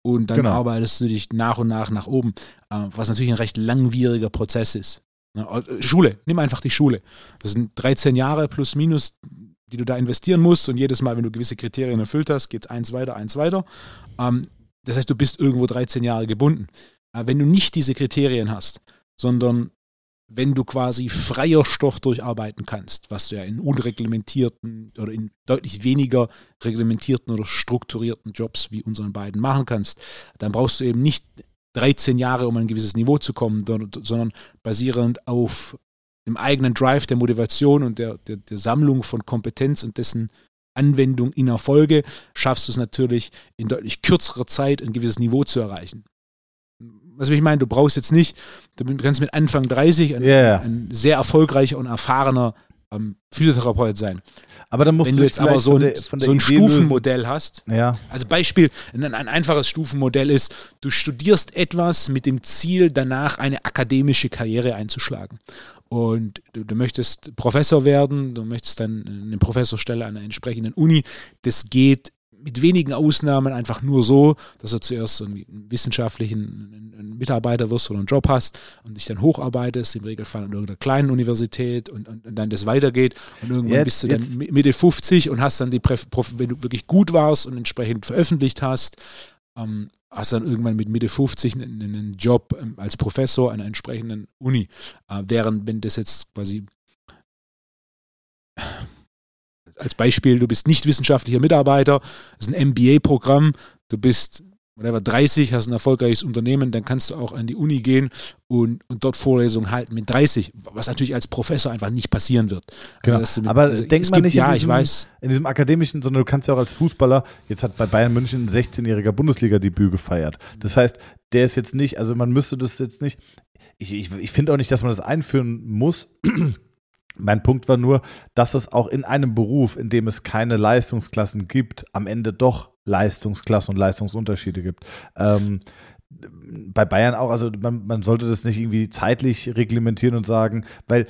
und dann genau. arbeitest du dich nach und nach nach oben, äh, was natürlich ein recht langwieriger Prozess ist. Schule, nimm einfach die Schule. Das sind 13 Jahre plus minus, die du da investieren musst und jedes Mal, wenn du gewisse Kriterien erfüllt hast, geht es eins weiter, eins weiter. Ähm, das heißt, du bist irgendwo 13 Jahre gebunden. Äh, wenn du nicht diese Kriterien hast, sondern wenn du quasi freier Stoff durcharbeiten kannst, was du ja in unreglementierten oder in deutlich weniger reglementierten oder strukturierten Jobs wie unseren beiden machen kannst, dann brauchst du eben nicht 13 Jahre, um ein gewisses Niveau zu kommen, sondern basierend auf dem eigenen Drive der Motivation und der, der, der Sammlung von Kompetenz und dessen Anwendung in Erfolge schaffst du es natürlich in deutlich kürzerer Zeit ein gewisses Niveau zu erreichen. Was ich meine, du brauchst jetzt nicht, du kannst mit Anfang 30 ein, yeah. ein sehr erfolgreicher und erfahrener ähm, Physiotherapeut sein. Aber dann musst Wenn du jetzt aber so ein, der, so ein Stufenmodell lösen. hast. Ja. Also Beispiel, ein, ein, einfaches Stufenmodell ist, du studierst etwas mit dem Ziel, danach eine akademische Karriere einzuschlagen und du, du, möchtest Professor werden, du möchtest dann eine Professorstelle an einer entsprechenden Uni. Das geht mit wenigen Ausnahmen einfach nur so, dass du zuerst einen wissenschaftlichen Mitarbeiter wirst oder einen Job hast und dich dann hocharbeitest, im Regelfall an irgendeiner kleinen Universität und, und, und dann das weitergeht und irgendwann jetzt, bist du dann Mitte 50 und hast dann die, wenn du wirklich gut warst und entsprechend veröffentlicht hast, ähm, hast dann irgendwann mit Mitte 50 einen, einen Job ähm, als Professor an einer entsprechenden Uni. Äh, während, wenn das jetzt quasi als Beispiel, du bist nicht wissenschaftlicher Mitarbeiter, das ist ein MBA-Programm, du bist whatever, 30, hast ein erfolgreiches Unternehmen, dann kannst du auch an die Uni gehen und, und dort Vorlesungen halten mit 30, was natürlich als Professor einfach nicht passieren wird. Genau. Also, mit, Aber also, denkt man gibt, nicht ja, in, diesem, ich weiß. in diesem akademischen, sondern du kannst ja auch als Fußballer, jetzt hat bei Bayern München ein 16-jähriger Bundesliga-Debüt gefeiert. Das heißt, der ist jetzt nicht, also man müsste das jetzt nicht, ich, ich, ich finde auch nicht, dass man das einführen muss. Mein Punkt war nur, dass es auch in einem Beruf, in dem es keine Leistungsklassen gibt, am Ende doch Leistungsklassen und Leistungsunterschiede gibt. Ähm, bei Bayern auch, also man, man sollte das nicht irgendwie zeitlich reglementieren und sagen, weil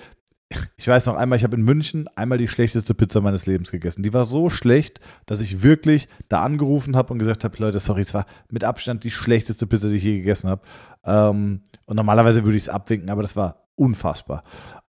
ich weiß noch einmal, ich habe in München einmal die schlechteste Pizza meines Lebens gegessen. Die war so schlecht, dass ich wirklich da angerufen habe und gesagt habe, Leute, sorry, es war mit Abstand die schlechteste Pizza, die ich je gegessen habe. Ähm, und normalerweise würde ich es abwinken, aber das war unfassbar.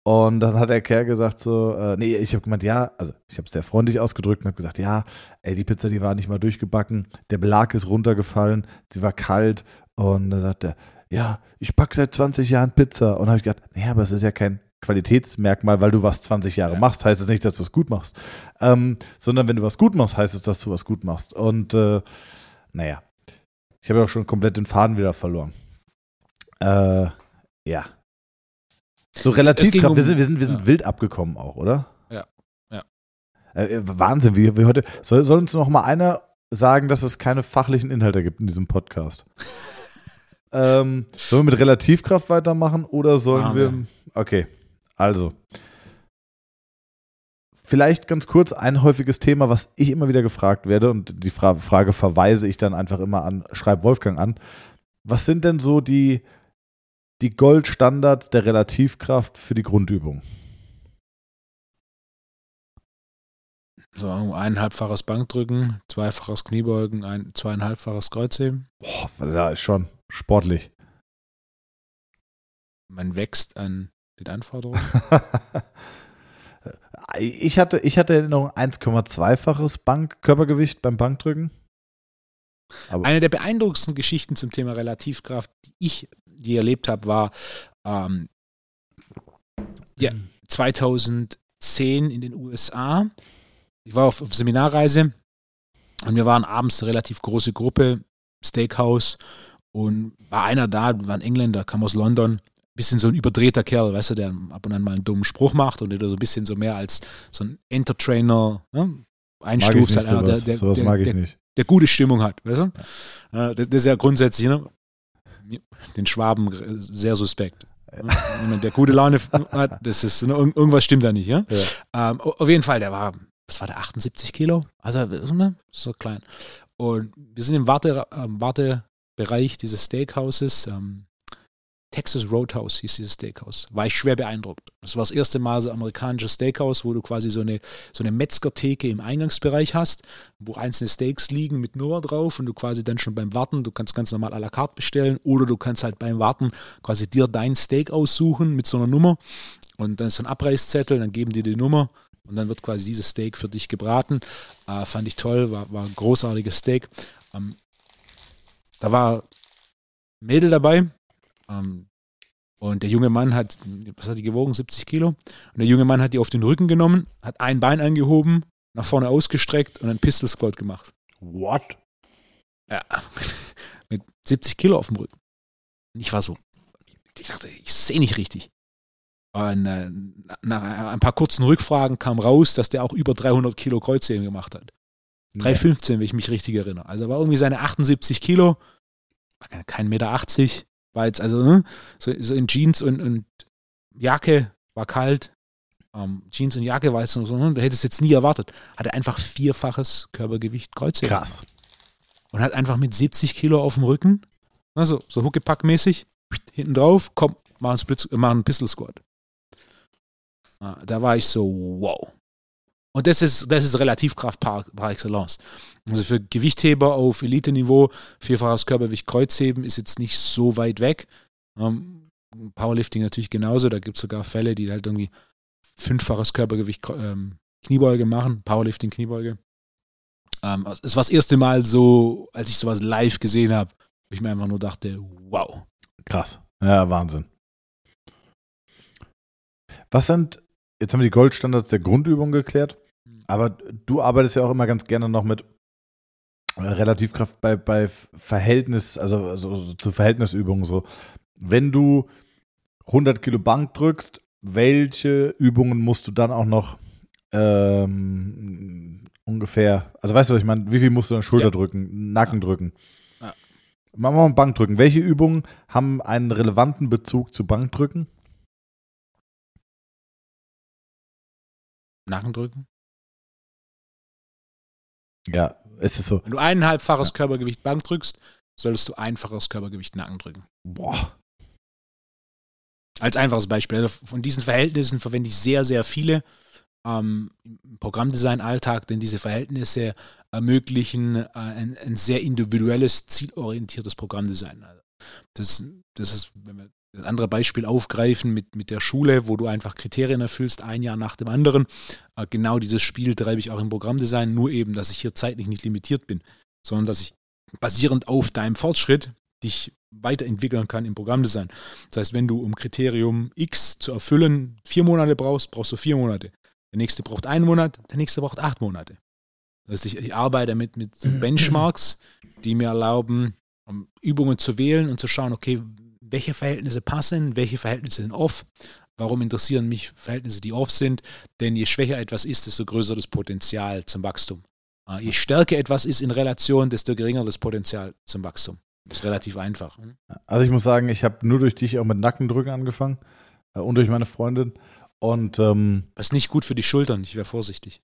Und dann hat der Kerl gesagt so, äh, nee, ich habe gemeint, ja, also ich habe es sehr freundlich ausgedrückt und habe gesagt, ja, ey, die Pizza, die war nicht mal durchgebacken, der Belag ist runtergefallen, sie war kalt. Und dann sagt er, ja, ich backe seit 20 Jahren Pizza. Und habe ich gedacht, nee, aber es ist ja kein Qualitätsmerkmal, weil du was 20 Jahre ja. machst, heißt es nicht, dass du es gut machst, ähm, sondern wenn du was gut machst, heißt es, dass du was gut machst. Und äh, naja, ich habe ja auch schon komplett den Faden wieder verloren. Äh, ja, so relativ krass. Um, wir sind, wir sind, wir sind ja. wild abgekommen auch, oder? Ja. ja. Äh, Wahnsinn, wie, wie heute. Soll, soll uns noch mal einer sagen, dass es keine fachlichen Inhalte gibt in diesem Podcast? ähm, sollen wir mit Relativkraft weitermachen oder sollen ah, wir. Ja. Okay, also. Vielleicht ganz kurz ein häufiges Thema, was ich immer wieder gefragt werde, und die Fra Frage verweise ich dann einfach immer an Schreib Wolfgang an. Was sind denn so die die Goldstandards der Relativkraft für die Grundübung? So, eineinhalbfaches Bankdrücken, zweifaches Kniebeugen, ein, zweieinhalbfaches Kreuzheben. Boah, das ist schon sportlich. Man wächst an den Anforderungen. ich hatte, ich hatte Erinnerung 1,2-faches Bank Körpergewicht beim Bankdrücken. Aber Eine der beeindruckendsten Geschichten zum Thema Relativkraft, die ich die erlebt habe, war ähm, ja, 2010 in den USA. Ich war auf, auf Seminarreise und wir waren abends eine relativ große Gruppe, Steakhouse, und war einer da, war ein Engländer, kam aus London, bisschen so ein überdrehter Kerl, weißt du, der ab und an mal einen dummen Spruch macht und der so ein bisschen so mehr als so ein Entertrainer ne, einstuft. Halt, sowas. Der, der, sowas mag ich der, nicht. Der gute Stimmung hat, weißt du? Ja. Das, das ist ja grundsätzlich, ne? Den Schwaben sehr suspekt. der gute Laune hat, das ist, irgendwas stimmt da nicht, ja? ja. Ähm, auf jeden Fall, der war, was war der, 78 Kilo? Also, ne? so klein. Und wir sind im Warte, äh, Wartebereich dieses Steakhouses. Ähm, Texas Roadhouse hieß dieses Steakhouse. War ich schwer beeindruckt. Das war das erste Mal so amerikanisches Steakhouse, wo du quasi so eine, so eine Metzgertheke im Eingangsbereich hast, wo einzelne Steaks liegen mit Nummer drauf und du quasi dann schon beim Warten, du kannst ganz normal à la carte bestellen oder du kannst halt beim Warten quasi dir dein Steak aussuchen mit so einer Nummer und dann ist so ein Abreißzettel, dann geben die die Nummer und dann wird quasi dieses Steak für dich gebraten. Äh, fand ich toll, war, war ein großartiges Steak. Ähm, da war ein Mädel dabei, ähm, und der junge Mann hat, was hat die gewogen? 70 Kilo. Und der junge Mann hat die auf den Rücken genommen, hat ein Bein angehoben, nach vorne ausgestreckt und einen Pistol Squat gemacht. What? Ja. Mit 70 Kilo auf dem Rücken. Und ich war so, ich dachte, ich sehe nicht richtig. Und äh, nach ein paar kurzen Rückfragen kam raus, dass der auch über 300 Kilo Kreuzheben gemacht hat. 3,15, wenn ich mich richtig erinnere. Also war irgendwie seine 78 Kilo, war kein Meter 80, war jetzt also ne, so, so, in Jeans und, und Jacke, war kalt. Ähm, Jeans und Jacke war jetzt so, ne, du hättest jetzt nie erwartet. Hatte einfach vierfaches Körpergewicht Kreuzheben. Krass. Und hat einfach mit 70 Kilo auf dem Rücken, also so Huckepack-mäßig, hinten drauf, komm, mach einen, Split, mach einen Pistol Squat. Da war ich so, wow. Und das ist, das ist Relativkraft par, par excellence. Also für Gewichtheber auf Elite-Niveau, vierfaches Körpergewicht Kreuzheben ist jetzt nicht so weit weg. Ähm, Powerlifting natürlich genauso, da gibt es sogar Fälle, die halt irgendwie fünffaches Körpergewicht ähm, Kniebeuge machen, Powerlifting Kniebeuge. Ähm, es war das erste Mal so, als ich sowas live gesehen habe, wo ich mir einfach nur dachte, wow. Krass. Ja, Wahnsinn. Was sind, jetzt haben wir die Goldstandards der Grundübung geklärt. Aber du arbeitest ja auch immer ganz gerne noch mit Relativkraft bei, bei Verhältnis, also, also, zu Verhältnisübungen so. Wenn du 100 Kilo Bank drückst, welche Übungen musst du dann auch noch ähm, ungefähr, also weißt du, was ich meine? Wie viel musst du dann Schulter Ja. drücken, Nacken Ja. drücken? Ja. Machen wir mal Bankdrücken. Welche Übungen haben einen relevanten Bezug zu Bankdrücken? Nacken drücken. Ja, es ist so. Wenn du eineinhalbfaches Körpergewicht Bank drückst, solltest du einfaches Körpergewicht Nacken drücken. Boah. Als einfaches Beispiel. Also von diesen Verhältnissen verwende ich sehr, sehr viele ähm, im Programmdesign-Alltag, denn diese Verhältnisse ermöglichen äh, ein, ein sehr individuelles, zielorientiertes Programmdesign. Also das, das ist, wenn wir das andere Beispiel aufgreifen mit, mit der Schule, wo du einfach Kriterien erfüllst, ein Jahr nach dem anderen. Äh, genau dieses Spiel treibe ich auch im Programmdesign, nur eben, dass ich hier zeitlich nicht limitiert bin, sondern dass ich basierend auf deinem Fortschritt dich weiterentwickeln kann im Programmdesign. Das heißt, wenn du um Kriterium X zu erfüllen vier Monate brauchst, brauchst du vier Monate. Der nächste braucht einen Monat, der nächste braucht acht Monate. Das heißt, ich, ich arbeite mit, mit so Benchmarks, die mir erlauben, Übungen zu wählen und zu schauen, okay, welche Verhältnisse passen, welche Verhältnisse sind off. Warum interessieren mich Verhältnisse, die off sind? Denn je schwächer etwas ist, desto größer das Potenzial zum Wachstum. Äh, Je stärker etwas ist in Relation, desto geringer das Potenzial zum Wachstum. Das ist relativ einfach. hm? Also ich muss sagen, ich habe nur durch dich auch mit Nackendrücken angefangen äh, und durch meine Freundin. Und ähm, Das ist nicht gut für die Schultern, ich wäre vorsichtig.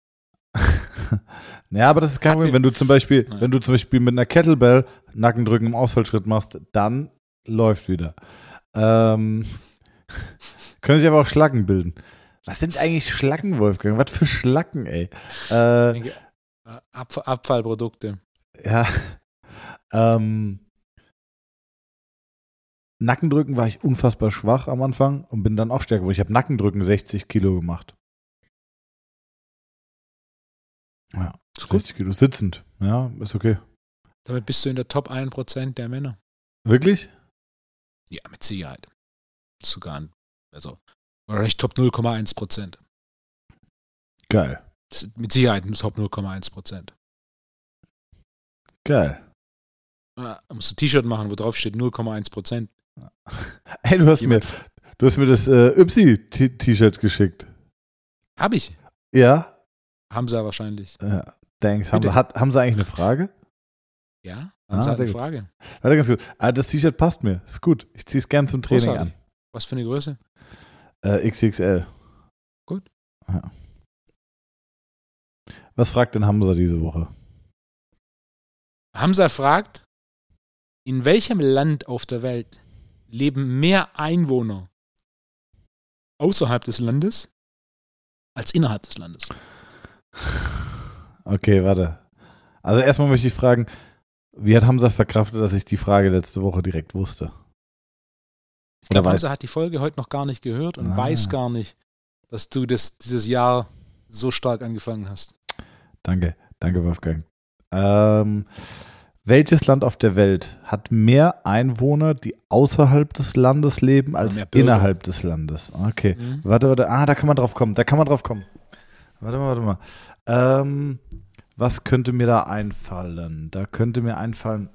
ja, aber das ist kein Problem. Wenn du zum Beispiel, wenn du zum Beispiel mit einer Kettlebell Nackendrücken im Ausfallschritt machst, dann läuft wieder. Ähm, können sich aber auch Schlacken bilden. Was sind eigentlich Schlacken, Wolfgang? Was für Schlacken, ey? Äh, äh, Abf Abfallprodukte. Ja. Ähm, Nackendrücken war ich unfassbar schwach am Anfang und bin dann auch stärker geworden. Ich habe Nackendrücken 60 Kilo gemacht. Ja, Ist gut. 60 Kilo sitzend. Ja, ist okay. Damit bist du in der Top 1% der Männer. Wirklich? Ja, mit Sicherheit. Sogar, ein- also, wahrscheinlich Top 0,1%. Geil. Das ist Mit Sicherheit ein Top 0,1%. Geil. Ah, Da musst du ein T-Shirt machen, wo drauf steht 0,1%. Ey, du hast, mir, du hast mir das äh, Ypsi-T-Shirt geschickt. hab ich. Ja? Haben sie ja wahrscheinlich. ja. Thanks. Haben sie, hat, haben sie eigentlich eine Frage? Ja? Ah, sehr gut. Frage. Warte ganz gut. Ah, das T-Shirt passt mir. Ist gut. Ich ziehe es gern zum Training Großartig. an. Was für eine Größe? Äh, XXL. Gut. Ja. Was fragt denn Hamza diese Woche? Hamza fragt, in welchem Land auf der Welt leben mehr Einwohner außerhalb des Landes als innerhalb des Landes? Okay, warte. Also erstmal möchte ich fragen, wie hat Hamza verkraftet, dass ich die Frage letzte Woche direkt wusste? Ich glaube, Hamza hat die Folge heute noch gar nicht gehört und Ah. weiß gar nicht, dass du das, dieses Jahr so stark angefangen hast. Danke, danke Wolfgang. Ähm, welches Land auf der Welt hat mehr Einwohner, die außerhalb des Landes leben, als innerhalb des Landes? Okay. Mhm. Warte, warte. Ah, da kann man drauf kommen. Da kann man drauf kommen. Warte mal, warte mal. Ähm, was könnte mir da einfallen? Da könnte mir einfallen,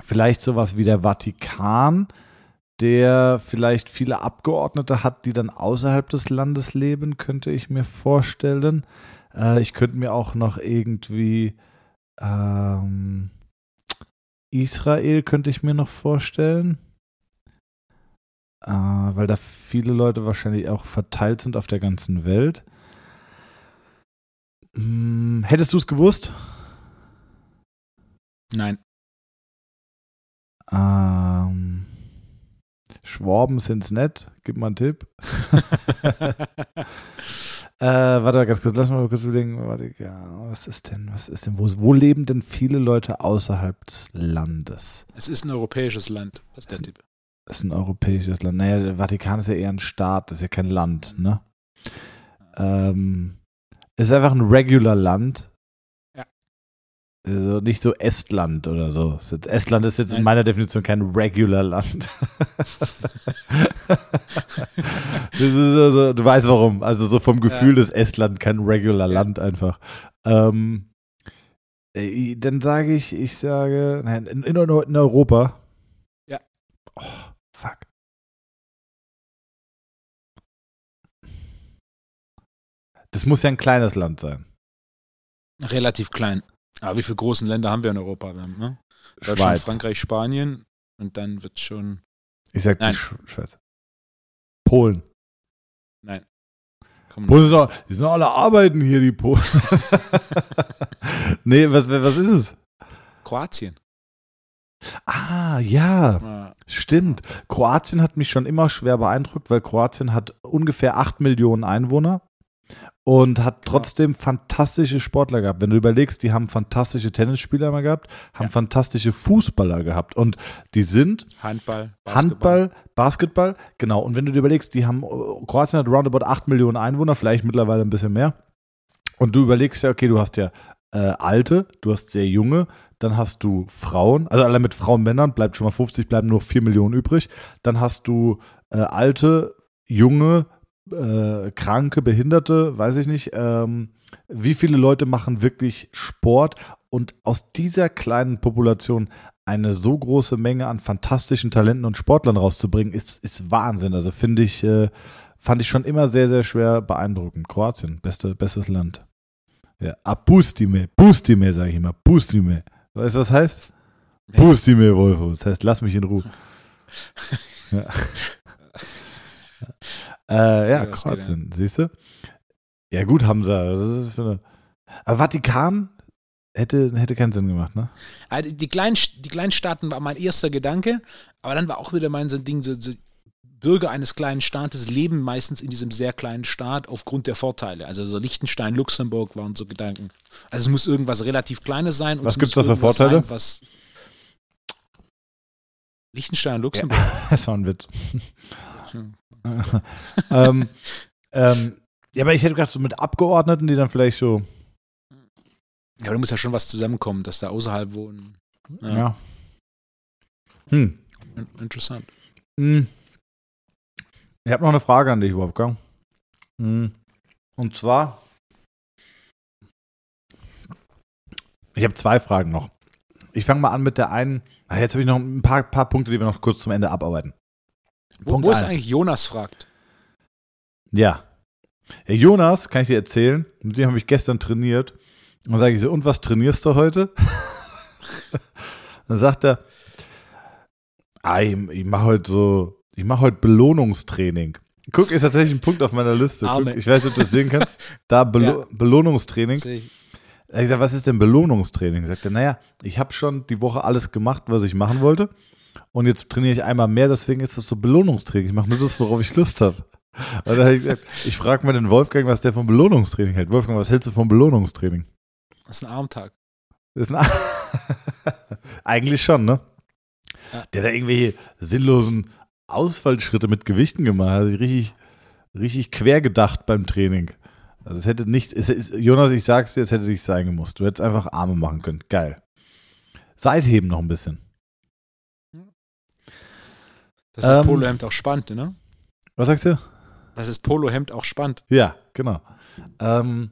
vielleicht sowas wie der Vatikan, der vielleicht viele Abgeordnete hat, die dann außerhalb des Landes leben, könnte ich mir vorstellen. Äh, ich könnte mir auch noch irgendwie ähm, Israel könnte ich mir noch vorstellen. Äh, weil da viele Leute wahrscheinlich auch verteilt sind auf der ganzen Welt. Hm, hättest du es gewusst? Nein. Ähm, Schwaben sind's nett. Gib mal einen Tipp. Äh, warte mal ganz kurz, lass mal kurz überlegen. Warte, ja, was ist denn, was ist denn, wo, wo leben denn viele Leute außerhalb des Landes? es ist ein europäisches Land. Ist der Es- Tipp. Das ist ein europäisches Land. Naja, der Vatikan ist ja eher ein Staat, das ist ja kein Land, ne? Ähm, es ist einfach ein regular Land. Ja. Also nicht so Estland oder so. Estland ist jetzt in meiner Definition kein regular Land. also, du weißt warum. Also so vom Gefühl Ja. ist Estland kein regular Ja. Land einfach. Ähm, Äh, Dann sage ich, ich sage, nein, in, in, in Europa. Ja. Oh, Das muss ja ein kleines Land sein. Relativ klein. Aber wie viele großen Länder haben wir in Europa? Wir haben, ne? Deutschland, Schweiz. Frankreich, Spanien und dann wird schon. Ich sag Nein. Schweiz. Polen. Nein. Komm, Polen sind auch, die sind alle arbeiten hier, die Polen. nee, was, was ist es? Kroatien. Ah, ja. Ja. Stimmt. Kroatien hat mich schon immer schwer beeindruckt, weil Kroatien hat ungefähr 8 Millionen Einwohner und hat trotzdem fantastische Sportler gehabt. Wenn du überlegst, die haben fantastische Tennisspieler mal gehabt, haben Ja. fantastische Fußballer gehabt und die sind Handball, Basketball. Handball, Basketball, genau. Und wenn du dir überlegst, die haben, Kroatien hat roundabout 8 Millionen Einwohner, vielleicht mittlerweile ein bisschen mehr. Und du überlegst ja, okay, du hast ja äh, Alte, du hast sehr Junge, dann hast du Frauen, also alle mit Frauen, Männern, bleibt schon mal 50, bleiben nur 4 Millionen übrig. Dann hast du äh, Alte, Junge, äh, Kranke, Behinderte, weiß ich nicht. Ähm, wie viele Leute machen wirklich Sport? Und aus dieser kleinen Population eine so große Menge an fantastischen Talenten und Sportlern rauszubringen, ist, ist Wahnsinn. Also finde ich, äh, fand ich schon immer sehr, sehr schwer beeindruckend. Kroatien, beste, bestes Land. Ja, ah, Pustime, Pustime, sage ich immer, Pustime. Weißt du, was heißt? Ja. Pustime, Wolfo. Das heißt, lass mich in Ruhe. ja, äh, ja Ja, Kroatien, siehst du? Ja, gut, haben sie. Das ist für eine Aber Vatikan hätte, hätte keinen Sinn gemacht, ne? Ah, Die, kleinen, die kleinen Staaten war mein erster Gedanke, aber dann war auch wieder mein so ein Ding, so, so Bürger eines kleinen Staates leben meistens in diesem sehr kleinen Staat aufgrund der Vorteile. Also so Liechtenstein, Luxemburg waren so Gedanken. Also es muss irgendwas relativ Kleines sein. Und Was es gibt's muss da für Vorteile? Sein, was Liechtenstein, Luxemburg. Das war ein Witz. Hm. ähm, ähm, ja, aber ich hätte gedacht, so mit Abgeordneten, die dann vielleicht so. Ja, aber da muss ja schon was zusammenkommen, dass da außerhalb wohnen. Ja. Ja. Hm. In- Interessant. Hm. Ich habe noch eine Frage an dich, Wolfgang. Hm. Und zwar. Ich habe zwei Fragen noch. Ich fange mal an mit der einen. Ah, jetzt habe ich noch ein paar, paar Punkte, die wir noch kurz zum Ende abarbeiten. Wo, Punkt wo ist eigentlich Jonas fragt? Ja. Herr Jonas, kann ich dir erzählen, mit dem habe ich gestern trainiert. Und dann sage ich so, und was trainierst du heute? dann sagt er, ah, ich, ich mache heute so, ich mache heute Belohnungstraining. Guck, ist tatsächlich ein Punkt auf meiner Liste. Guck, ich weiß nicht, ob du das sehen kannst. Da Belo Ja. Belohnungstraining. Ich. Ich sage, was ist denn Belohnungstraining? Sagt er, naja, ich habe schon die Woche alles gemacht, was ich machen wollte. Und jetzt trainiere ich einmal mehr, deswegen ist das so Belohnungstraining. Ich mache nur das, worauf ich Lust habe. Und ich ich frage mal den Wolfgang, was der von Belohnungstraining hält. Wolfgang, was hältst du von Belohnungstraining? Das ist ein Armtag. Das ist ein Eigentlich schon, ne? Ja. Der hat da irgendwelche sinnlosen Ausfallschritte mit Gewichten gemacht. Hat sich richtig, richtig quer gedacht beim Training. Also es hätte nicht, es ist, Jonas, ich sag's dir, es hätte nicht sein gemusst. Du hättest einfach Arme machen können. Geil. Seitheben noch ein bisschen. Das ist Ähm. Polohemd auch spannend, ne? Was sagst du? Das ist Polohemd auch spannend. Ja, genau. Ähm,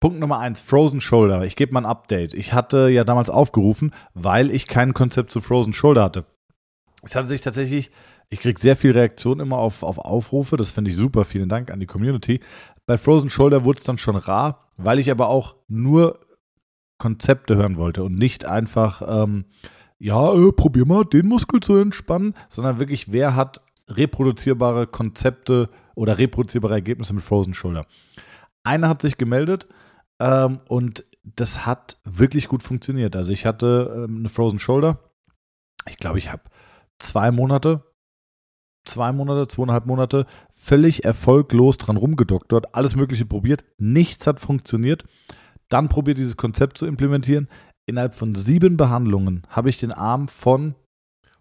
Punkt Nummer eins, Frozen Shoulder. Ich gebe mal ein Update. Ich hatte ja damals aufgerufen, weil ich kein Konzept zu Frozen Shoulder hatte. Es hatte sich tatsächlich, ich kriege sehr viel Reaktion immer auf, auf Aufrufe. Das finde ich super. Vielen Dank an die Community. Bei Frozen Shoulder wurde es dann schon rar, weil ich aber auch nur Konzepte hören wollte und nicht einfach, ähm, ja, äh, probier mal den Muskel zu entspannen, sondern wirklich, wer hat reproduzierbare Konzepte oder reproduzierbare Ergebnisse mit Frozen Shoulder. Einer hat sich gemeldet ähm, und das hat wirklich gut funktioniert. Also ich hatte ähm, eine Frozen Shoulder. Ich glaube, ich habe zwei Monate, zwei Monate, zweieinhalb Monate völlig erfolglos dran rumgedoktert, alles Mögliche probiert. Nichts hat funktioniert. Dann probiert dieses Konzept zu implementieren. Innerhalb von sieben Behandlungen habe ich den Arm von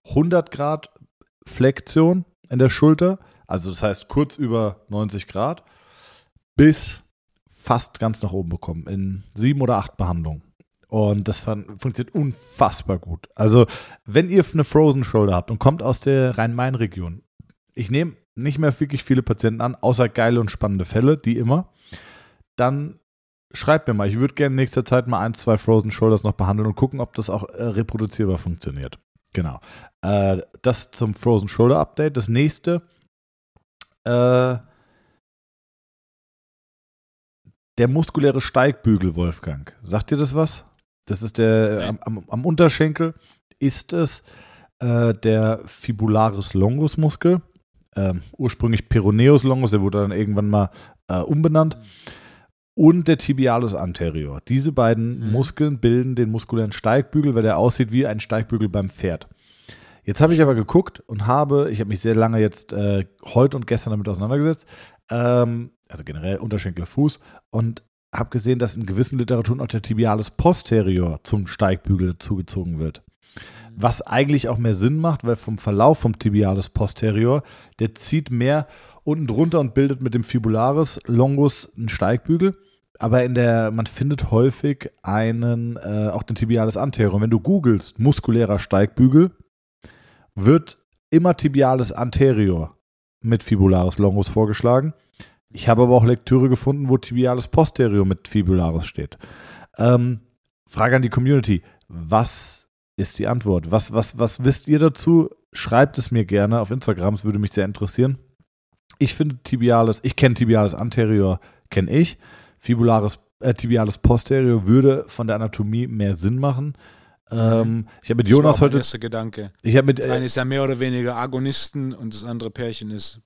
100 Grad Flexion in der Schulter, also das heißt kurz über 90 Grad, bis fast ganz nach oben bekommen in sieben oder acht Behandlungen. Und das fun funktioniert unfassbar gut. Also, wenn ihr eine Frozen Shoulder habt und kommt aus der Rhein-Main-Region, ich nehme nicht mehr wirklich viele Patienten an, außer geile und spannende Fälle, die immer, dann schreibt mir mal. Ich würde gerne in nächster Zeit mal ein, zwei Frozen Shoulders noch behandeln und gucken, ob das auch äh, reproduzierbar funktioniert. Genau. Äh, das zum Frozen Shoulder Update. Das nächste. Äh, der muskuläre Steigbügel, Wolfgang. Sagt dir das was? Das ist der am, am, am Unterschenkel ist es äh, der Fibularis longus Muskel. Ähm, ursprünglich Peroneus longus, der wurde dann irgendwann mal äh, umbenannt. Und der Tibialis anterior. Diese beiden Mhm. Muskeln bilden den muskulären Steigbügel, weil der aussieht wie ein Steigbügel beim Pferd. Jetzt habe ich aber geguckt und habe, ich habe mich sehr lange jetzt äh, heute und gestern damit auseinandergesetzt, ähm, also generell Unterschenkel, Fuß, und habe gesehen, dass in gewissen Literaturen auch der Tibialis posterior zum Steigbügel zugezogen wird. Was eigentlich auch mehr Sinn macht, weil vom Verlauf vom Tibialis posterior, der zieht mehr unten drunter und bildet mit dem Fibularis longus einen Steigbügel. Aber in der, man findet häufig einen, äh, auch den Tibialis anterior. Wenn du googelst, muskulärer Steigbügel, wird immer Tibialis anterior mit Fibularis longus vorgeschlagen. Ich habe aber auch Lektüre gefunden, wo Tibialis posterior mit Fibularis steht. Ähm, Frage an die Community. Was ist die Antwort? Was, was, was wisst ihr dazu? Schreibt es mir gerne auf Instagram, es würde mich sehr interessieren. Ich finde Tibialis, ich kenne Tibialis anterior, kenne ich. Fibularis, äh, Tibialis posterior würde von der Anatomie mehr Sinn machen. Ähm, ich habe mit Jonas heute, erster Gedanke. ich habe mit, Das äh, eine ist ja mehr oder weniger Agonisten und das andere Pärchen ist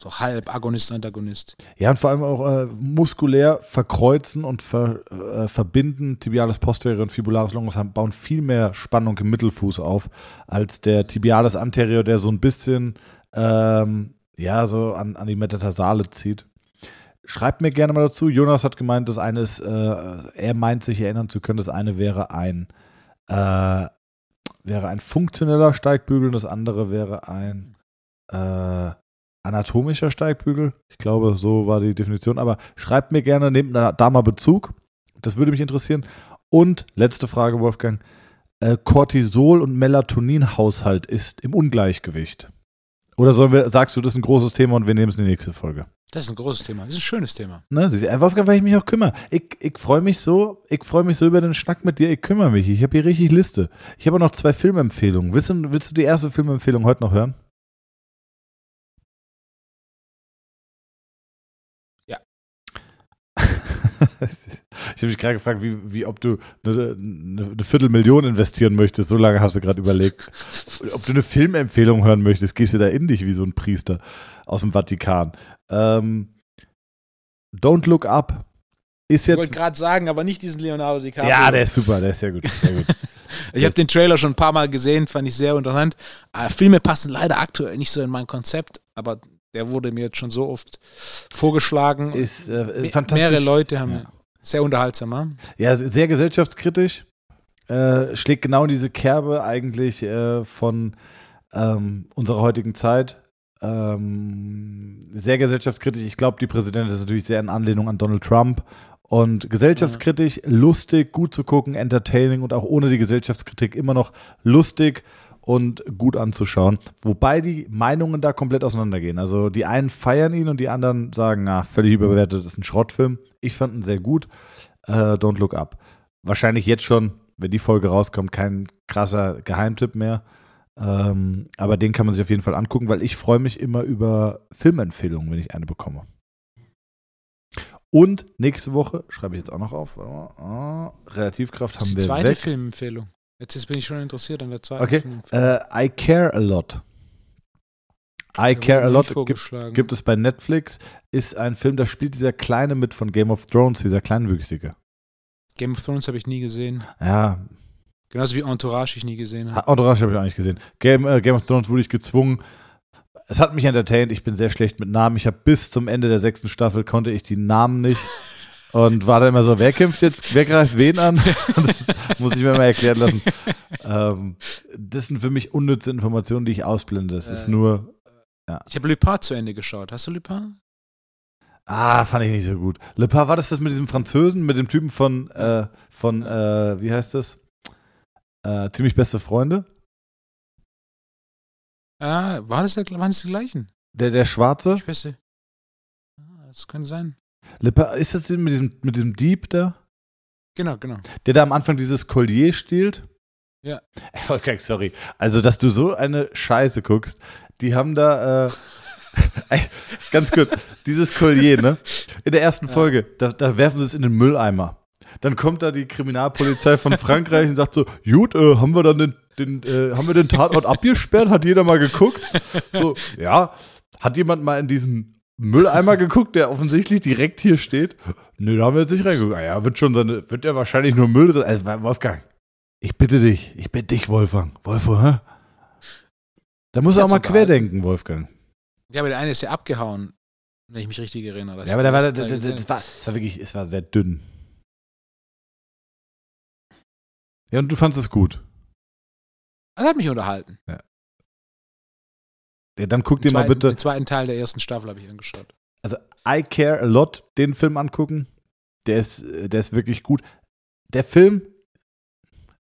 so halb Agonist, Antagonist. Ja, und vor allem auch äh, muskulär verkreuzen und ver, äh, verbinden Tibialis posterior und Fibularis longus haben, bauen viel mehr Spannung im Mittelfuß auf, als der Tibialis anterior, der so ein bisschen ähm, ja, so an, an die Metatarsale zieht. Schreibt mir gerne mal dazu. Jonas hat gemeint, das eine ist, äh, er meint sich erinnern zu können, das eine wäre ein äh, wäre ein funktioneller Steigbügel und das andere wäre ein äh, anatomischer Steigbügel. Ich glaube, so war die Definition. Aber schreibt mir gerne, nehmt da, da mal Bezug. Das würde mich interessieren. Und letzte Frage, Wolfgang. Äh, Cortisol- und Melatonin-Haushalt ist im Ungleichgewicht. Oder sollen wir, sagst du, das ist ein großes Thema und wir nehmen es in die nächste Folge? Das ist ein großes Thema. Das ist ein schönes Thema. Ne, Wolfgang, weil ich mich auch kümmere. Ich, ich freue mich so, ich freue mich so über den Schnack mit dir. Ich kümmere mich. Ich habe hier richtig Liste. Ich habe auch noch zwei Filmempfehlungen. Willst du, willst du die erste Filmempfehlung heute noch hören? Ja. ich habe mich gerade gefragt, wie, wie, ob du eine, eine, Viertelmillion investieren möchtest. So lange hast du gerade überlegt. ob du eine Filmempfehlung hören möchtest, gehst du da in dich wie so ein Priester aus dem Vatikan. Ähm, Don't Look Up ist Ich jetzt wollte gerade sagen, aber nicht diesen Leonardo DiCaprio. ja, der ist super, der ist sehr gut. Sehr gut. Ich habe den Trailer schon ein paar Mal gesehen, fand ich sehr unterhaltend. Ah, Filme passen leider aktuell nicht so in mein Konzept, aber der wurde mir jetzt schon so oft vorgeschlagen. Ist äh, fantastisch. Mehrere Leute haben Ja. Sehr unterhaltsam. Ja? Ja, sehr gesellschaftskritisch. Äh, schlägt genau in diese Kerbe eigentlich äh, von ähm, unserer heutigen Zeit. Ähm, sehr gesellschaftskritisch. Ich glaube, die Präsidentin ist natürlich sehr in Anlehnung an Donald Trump. Und gesellschaftskritisch, lustig, gut zu gucken, entertaining und auch ohne die Gesellschaftskritik immer noch lustig und gut anzuschauen. Wobei die Meinungen da komplett auseinandergehen. Also die einen feiern ihn und die anderen sagen, na, völlig überbewertet, das ist ein Schrottfilm. Ich fand ihn sehr gut. Äh, Don't Look Up. Wahrscheinlich jetzt schon, wenn die Folge rauskommt, kein krasser Geheimtipp mehr. Ähm, aber den kann man sich auf jeden Fall angucken, weil ich freue mich immer über Filmempfehlungen, wenn ich eine bekomme. Und nächste Woche, schreibe ich jetzt auch noch auf, ah, Relativkraft haben wir die zweite weg. Filmempfehlung. Jetzt ist- bin ich schon interessiert an der zweiten Okay, Filmempfehlung. äh, I Care a Lot. I Care a Lot gibt, gibt es bei Netflix. Ist ein Film, da spielt dieser Kleine mit von Game of Thrones, dieser Kleinwüchsige. Game of Thrones habe ich nie gesehen. Ja, Genauso wie Entourage ich nie gesehen habe. Entourage habe ich auch nicht gesehen. Game, äh, Game of Thrones wurde ich gezwungen. Es hat mich entertained. Ich bin sehr schlecht mit Namen. Ich habe bis zum Ende der sechsten Staffel konnte ich die Namen nicht. Und war dann immer so, wer kämpft jetzt, wer greift wen an? Das muss ich mir mal erklären lassen. Ähm, das sind für mich unnütze Informationen, die ich ausblende. Das ist Äh. Nur, Ich habe Lupin zu Ende geschaut. Hast du Lupin? ah, fand ich nicht so gut. Le Pas, war das das mit diesem Französen, mit dem Typen von, äh, von äh, wie heißt das? Äh, ziemlich beste Freunde? Ah, war das der, waren das die gleichen? Der, der Schwarze? Ich weiß nicht. Ah, das könnte sein. Lipper, ist das mit diesem, mit diesem Dieb da? Genau, genau. Der da am Anfang dieses Collier stiehlt? Ja. Ey, Wolfgang, sorry. Also, dass du so eine Scheiße guckst, die haben da, äh, ganz kurz, dieses Collier, ne? In der ersten Folge, da, da werfen sie es in den Mülleimer. Dann kommt da die Kriminalpolizei von Frankreich und sagt so, gut, äh, haben wir dann den, den, äh, haben wir den Tatort abgesperrt? Hat jeder mal geguckt? So, ja. Hat jemand mal in diesen Mülleimer geguckt, der offensichtlich direkt hier steht? Nö, da haben wir jetzt nicht reingeguckt. Ja, wird schon seine, wird ja wahrscheinlich nur Müll drin. Also, Wolfgang, ich bitte dich, ich bitte dich, Wolfgang. Wolfo, hä? Da muss er auch mal querdenken, Wolfgang. Ja, aber der eine ist ja abgehauen, wenn ich mich richtig erinnere. Das Ja, aber da war, das das, war, das war wirklich, es war sehr dünn. Ja, und du fandest es gut. Das hat mich unterhalten. Ja, dann guck dir Den mal zweiten, bitte, Den zweiten Teil der ersten Staffel habe ich angeschaut. also I Care a Lot, den Film angucken. Der ist, äh, der ist wirklich gut. Der Film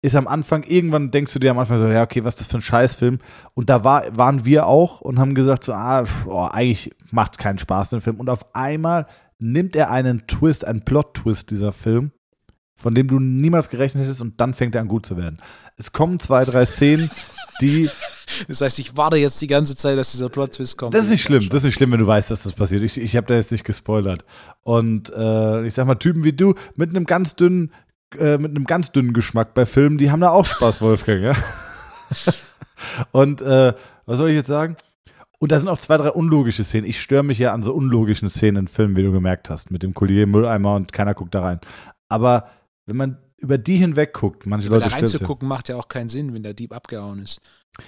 ist am Anfang, irgendwann denkst du dir am Anfang so, ja, okay, was ist das für ein Scheißfilm? Und da war, waren wir auch und haben gesagt, so, ah, pf, oh, eigentlich macht es keinen Spaß, den Film. Und auf einmal nimmt er einen Twist, einen Plot-Twist, dieser Film, von dem du niemals gerechnet hättest und dann fängt er an gut zu werden. Es kommen zwei, drei Szenen, die Das heißt, ich warte jetzt die ganze Zeit, dass dieser Plot-Twist kommt. Das ist nicht schlimm, das ist nicht schlimm, wenn du weißt, dass das passiert. Ich, ich habe da jetzt nicht gespoilert. Und äh, ich sag mal, Typen wie du mit einem ganz dünnen, äh, mit einem ganz dünnen Geschmack bei Filmen, die haben da auch Spaß, Wolfgang, ja. Und äh, was soll ich jetzt sagen? Und da sind auch zwei, drei unlogische Szenen. Ich störe mich ja an so unlogischen Szenen in Filmen, wie du gemerkt hast, mit dem Collier im Mülleimer und keiner guckt da rein. Aber wenn man über die hinweg guckt, manche Aber Leute da ja. reinzugucken macht ja auch keinen Sinn, wenn der Dieb abgehauen ist.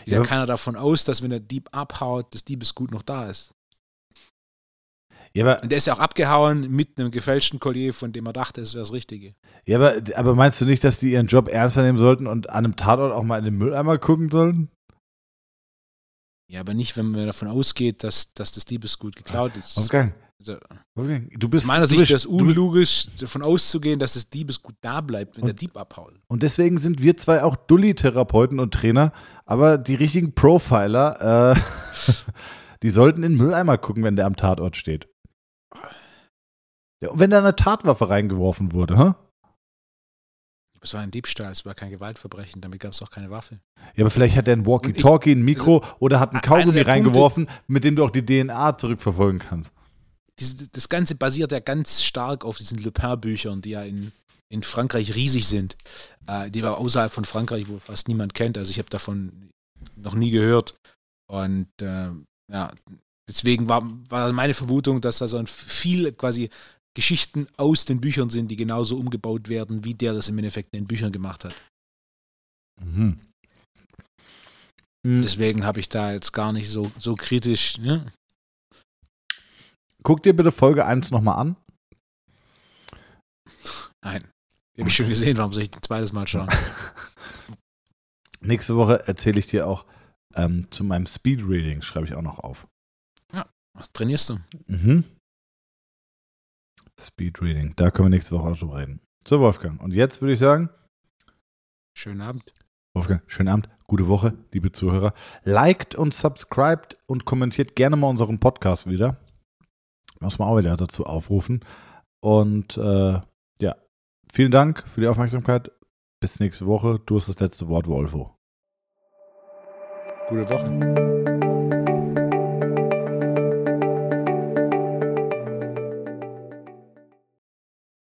Geht Ja, ja keiner davon aus, dass wenn der Dieb abhaut, das Diebesgut noch da ist. Ja, aber, Und der ist ja auch abgehauen mit einem gefälschten Collier, von dem er dachte, es wäre das Richtige. ja aber, aber meinst du nicht, dass die ihren Job ernster nehmen sollten und an einem Tatort auch mal in den Mülleimer gucken sollten? Ja, aber nicht, wenn man davon ausgeht, dass, dass das Diebesgut geklaut ist. Wolfgang, Also, Wolfgang, du bist. aus meiner Sicht wäre es unlogisch, davon auszugehen, dass das Diebesgut da bleibt, wenn Und- der Dieb abhaut. Und deswegen sind wir zwei auch Dulli-Therapeuten und Trainer, aber die richtigen Profiler, äh, die sollten in den Mülleimer gucken, wenn der am Tatort steht. Ja, und wenn da eine Tatwaffe reingeworfen wurde, hä? Es war ein Diebstahl, es war kein Gewaltverbrechen, damit gab es auch keine Waffe. Ja, aber vielleicht hat er ein Walkie-Talkie, ein Mikro oder hat ein einer Kaugummi der Punkte- reingeworfen, mit dem du auch die DNA zurückverfolgen kannst. Dieses, das Ganze basiert ja ganz stark auf diesen Le Pen-Büchern, die ja in, in Frankreich riesig sind. Äh, die aber außerhalb von Frankreich, wo fast niemand kennt. Also ich habe davon noch nie gehört. Und äh, ja, deswegen war, war meine Vermutung, dass da so ein viel quasi Geschichten aus den Büchern sind, die genauso umgebaut werden, wie der das im Endeffekt in den Büchern gemacht hat. Mhm. Mhm. Deswegen habe ich da jetzt gar nicht so, so kritisch. Ne? Guck dir bitte Folge 1 nochmal an. Nein. Die habe ich schon gesehen, warum soll ich ein zweites Mal schauen? Nächste Woche erzähle ich dir auch ähm, zu meinem Speedreading, schreibe ich auch noch auf. Was trainierst du? Mhm. Speedreading, da können wir nächste Woche auch drüber reden. So, Wolfgang. Und jetzt würde ich sagen, Schönen Abend. Wolfgang, schönen Abend, gute Woche, liebe Zuhörer. Liked und subscribed und kommentiert gerne mal unseren Podcast wieder. Muss man auch wieder dazu aufrufen. Und äh, ja, vielen Dank für die Aufmerksamkeit. Bis nächste Woche. Du hast das letzte Wort, Wolfo. Gute Woche.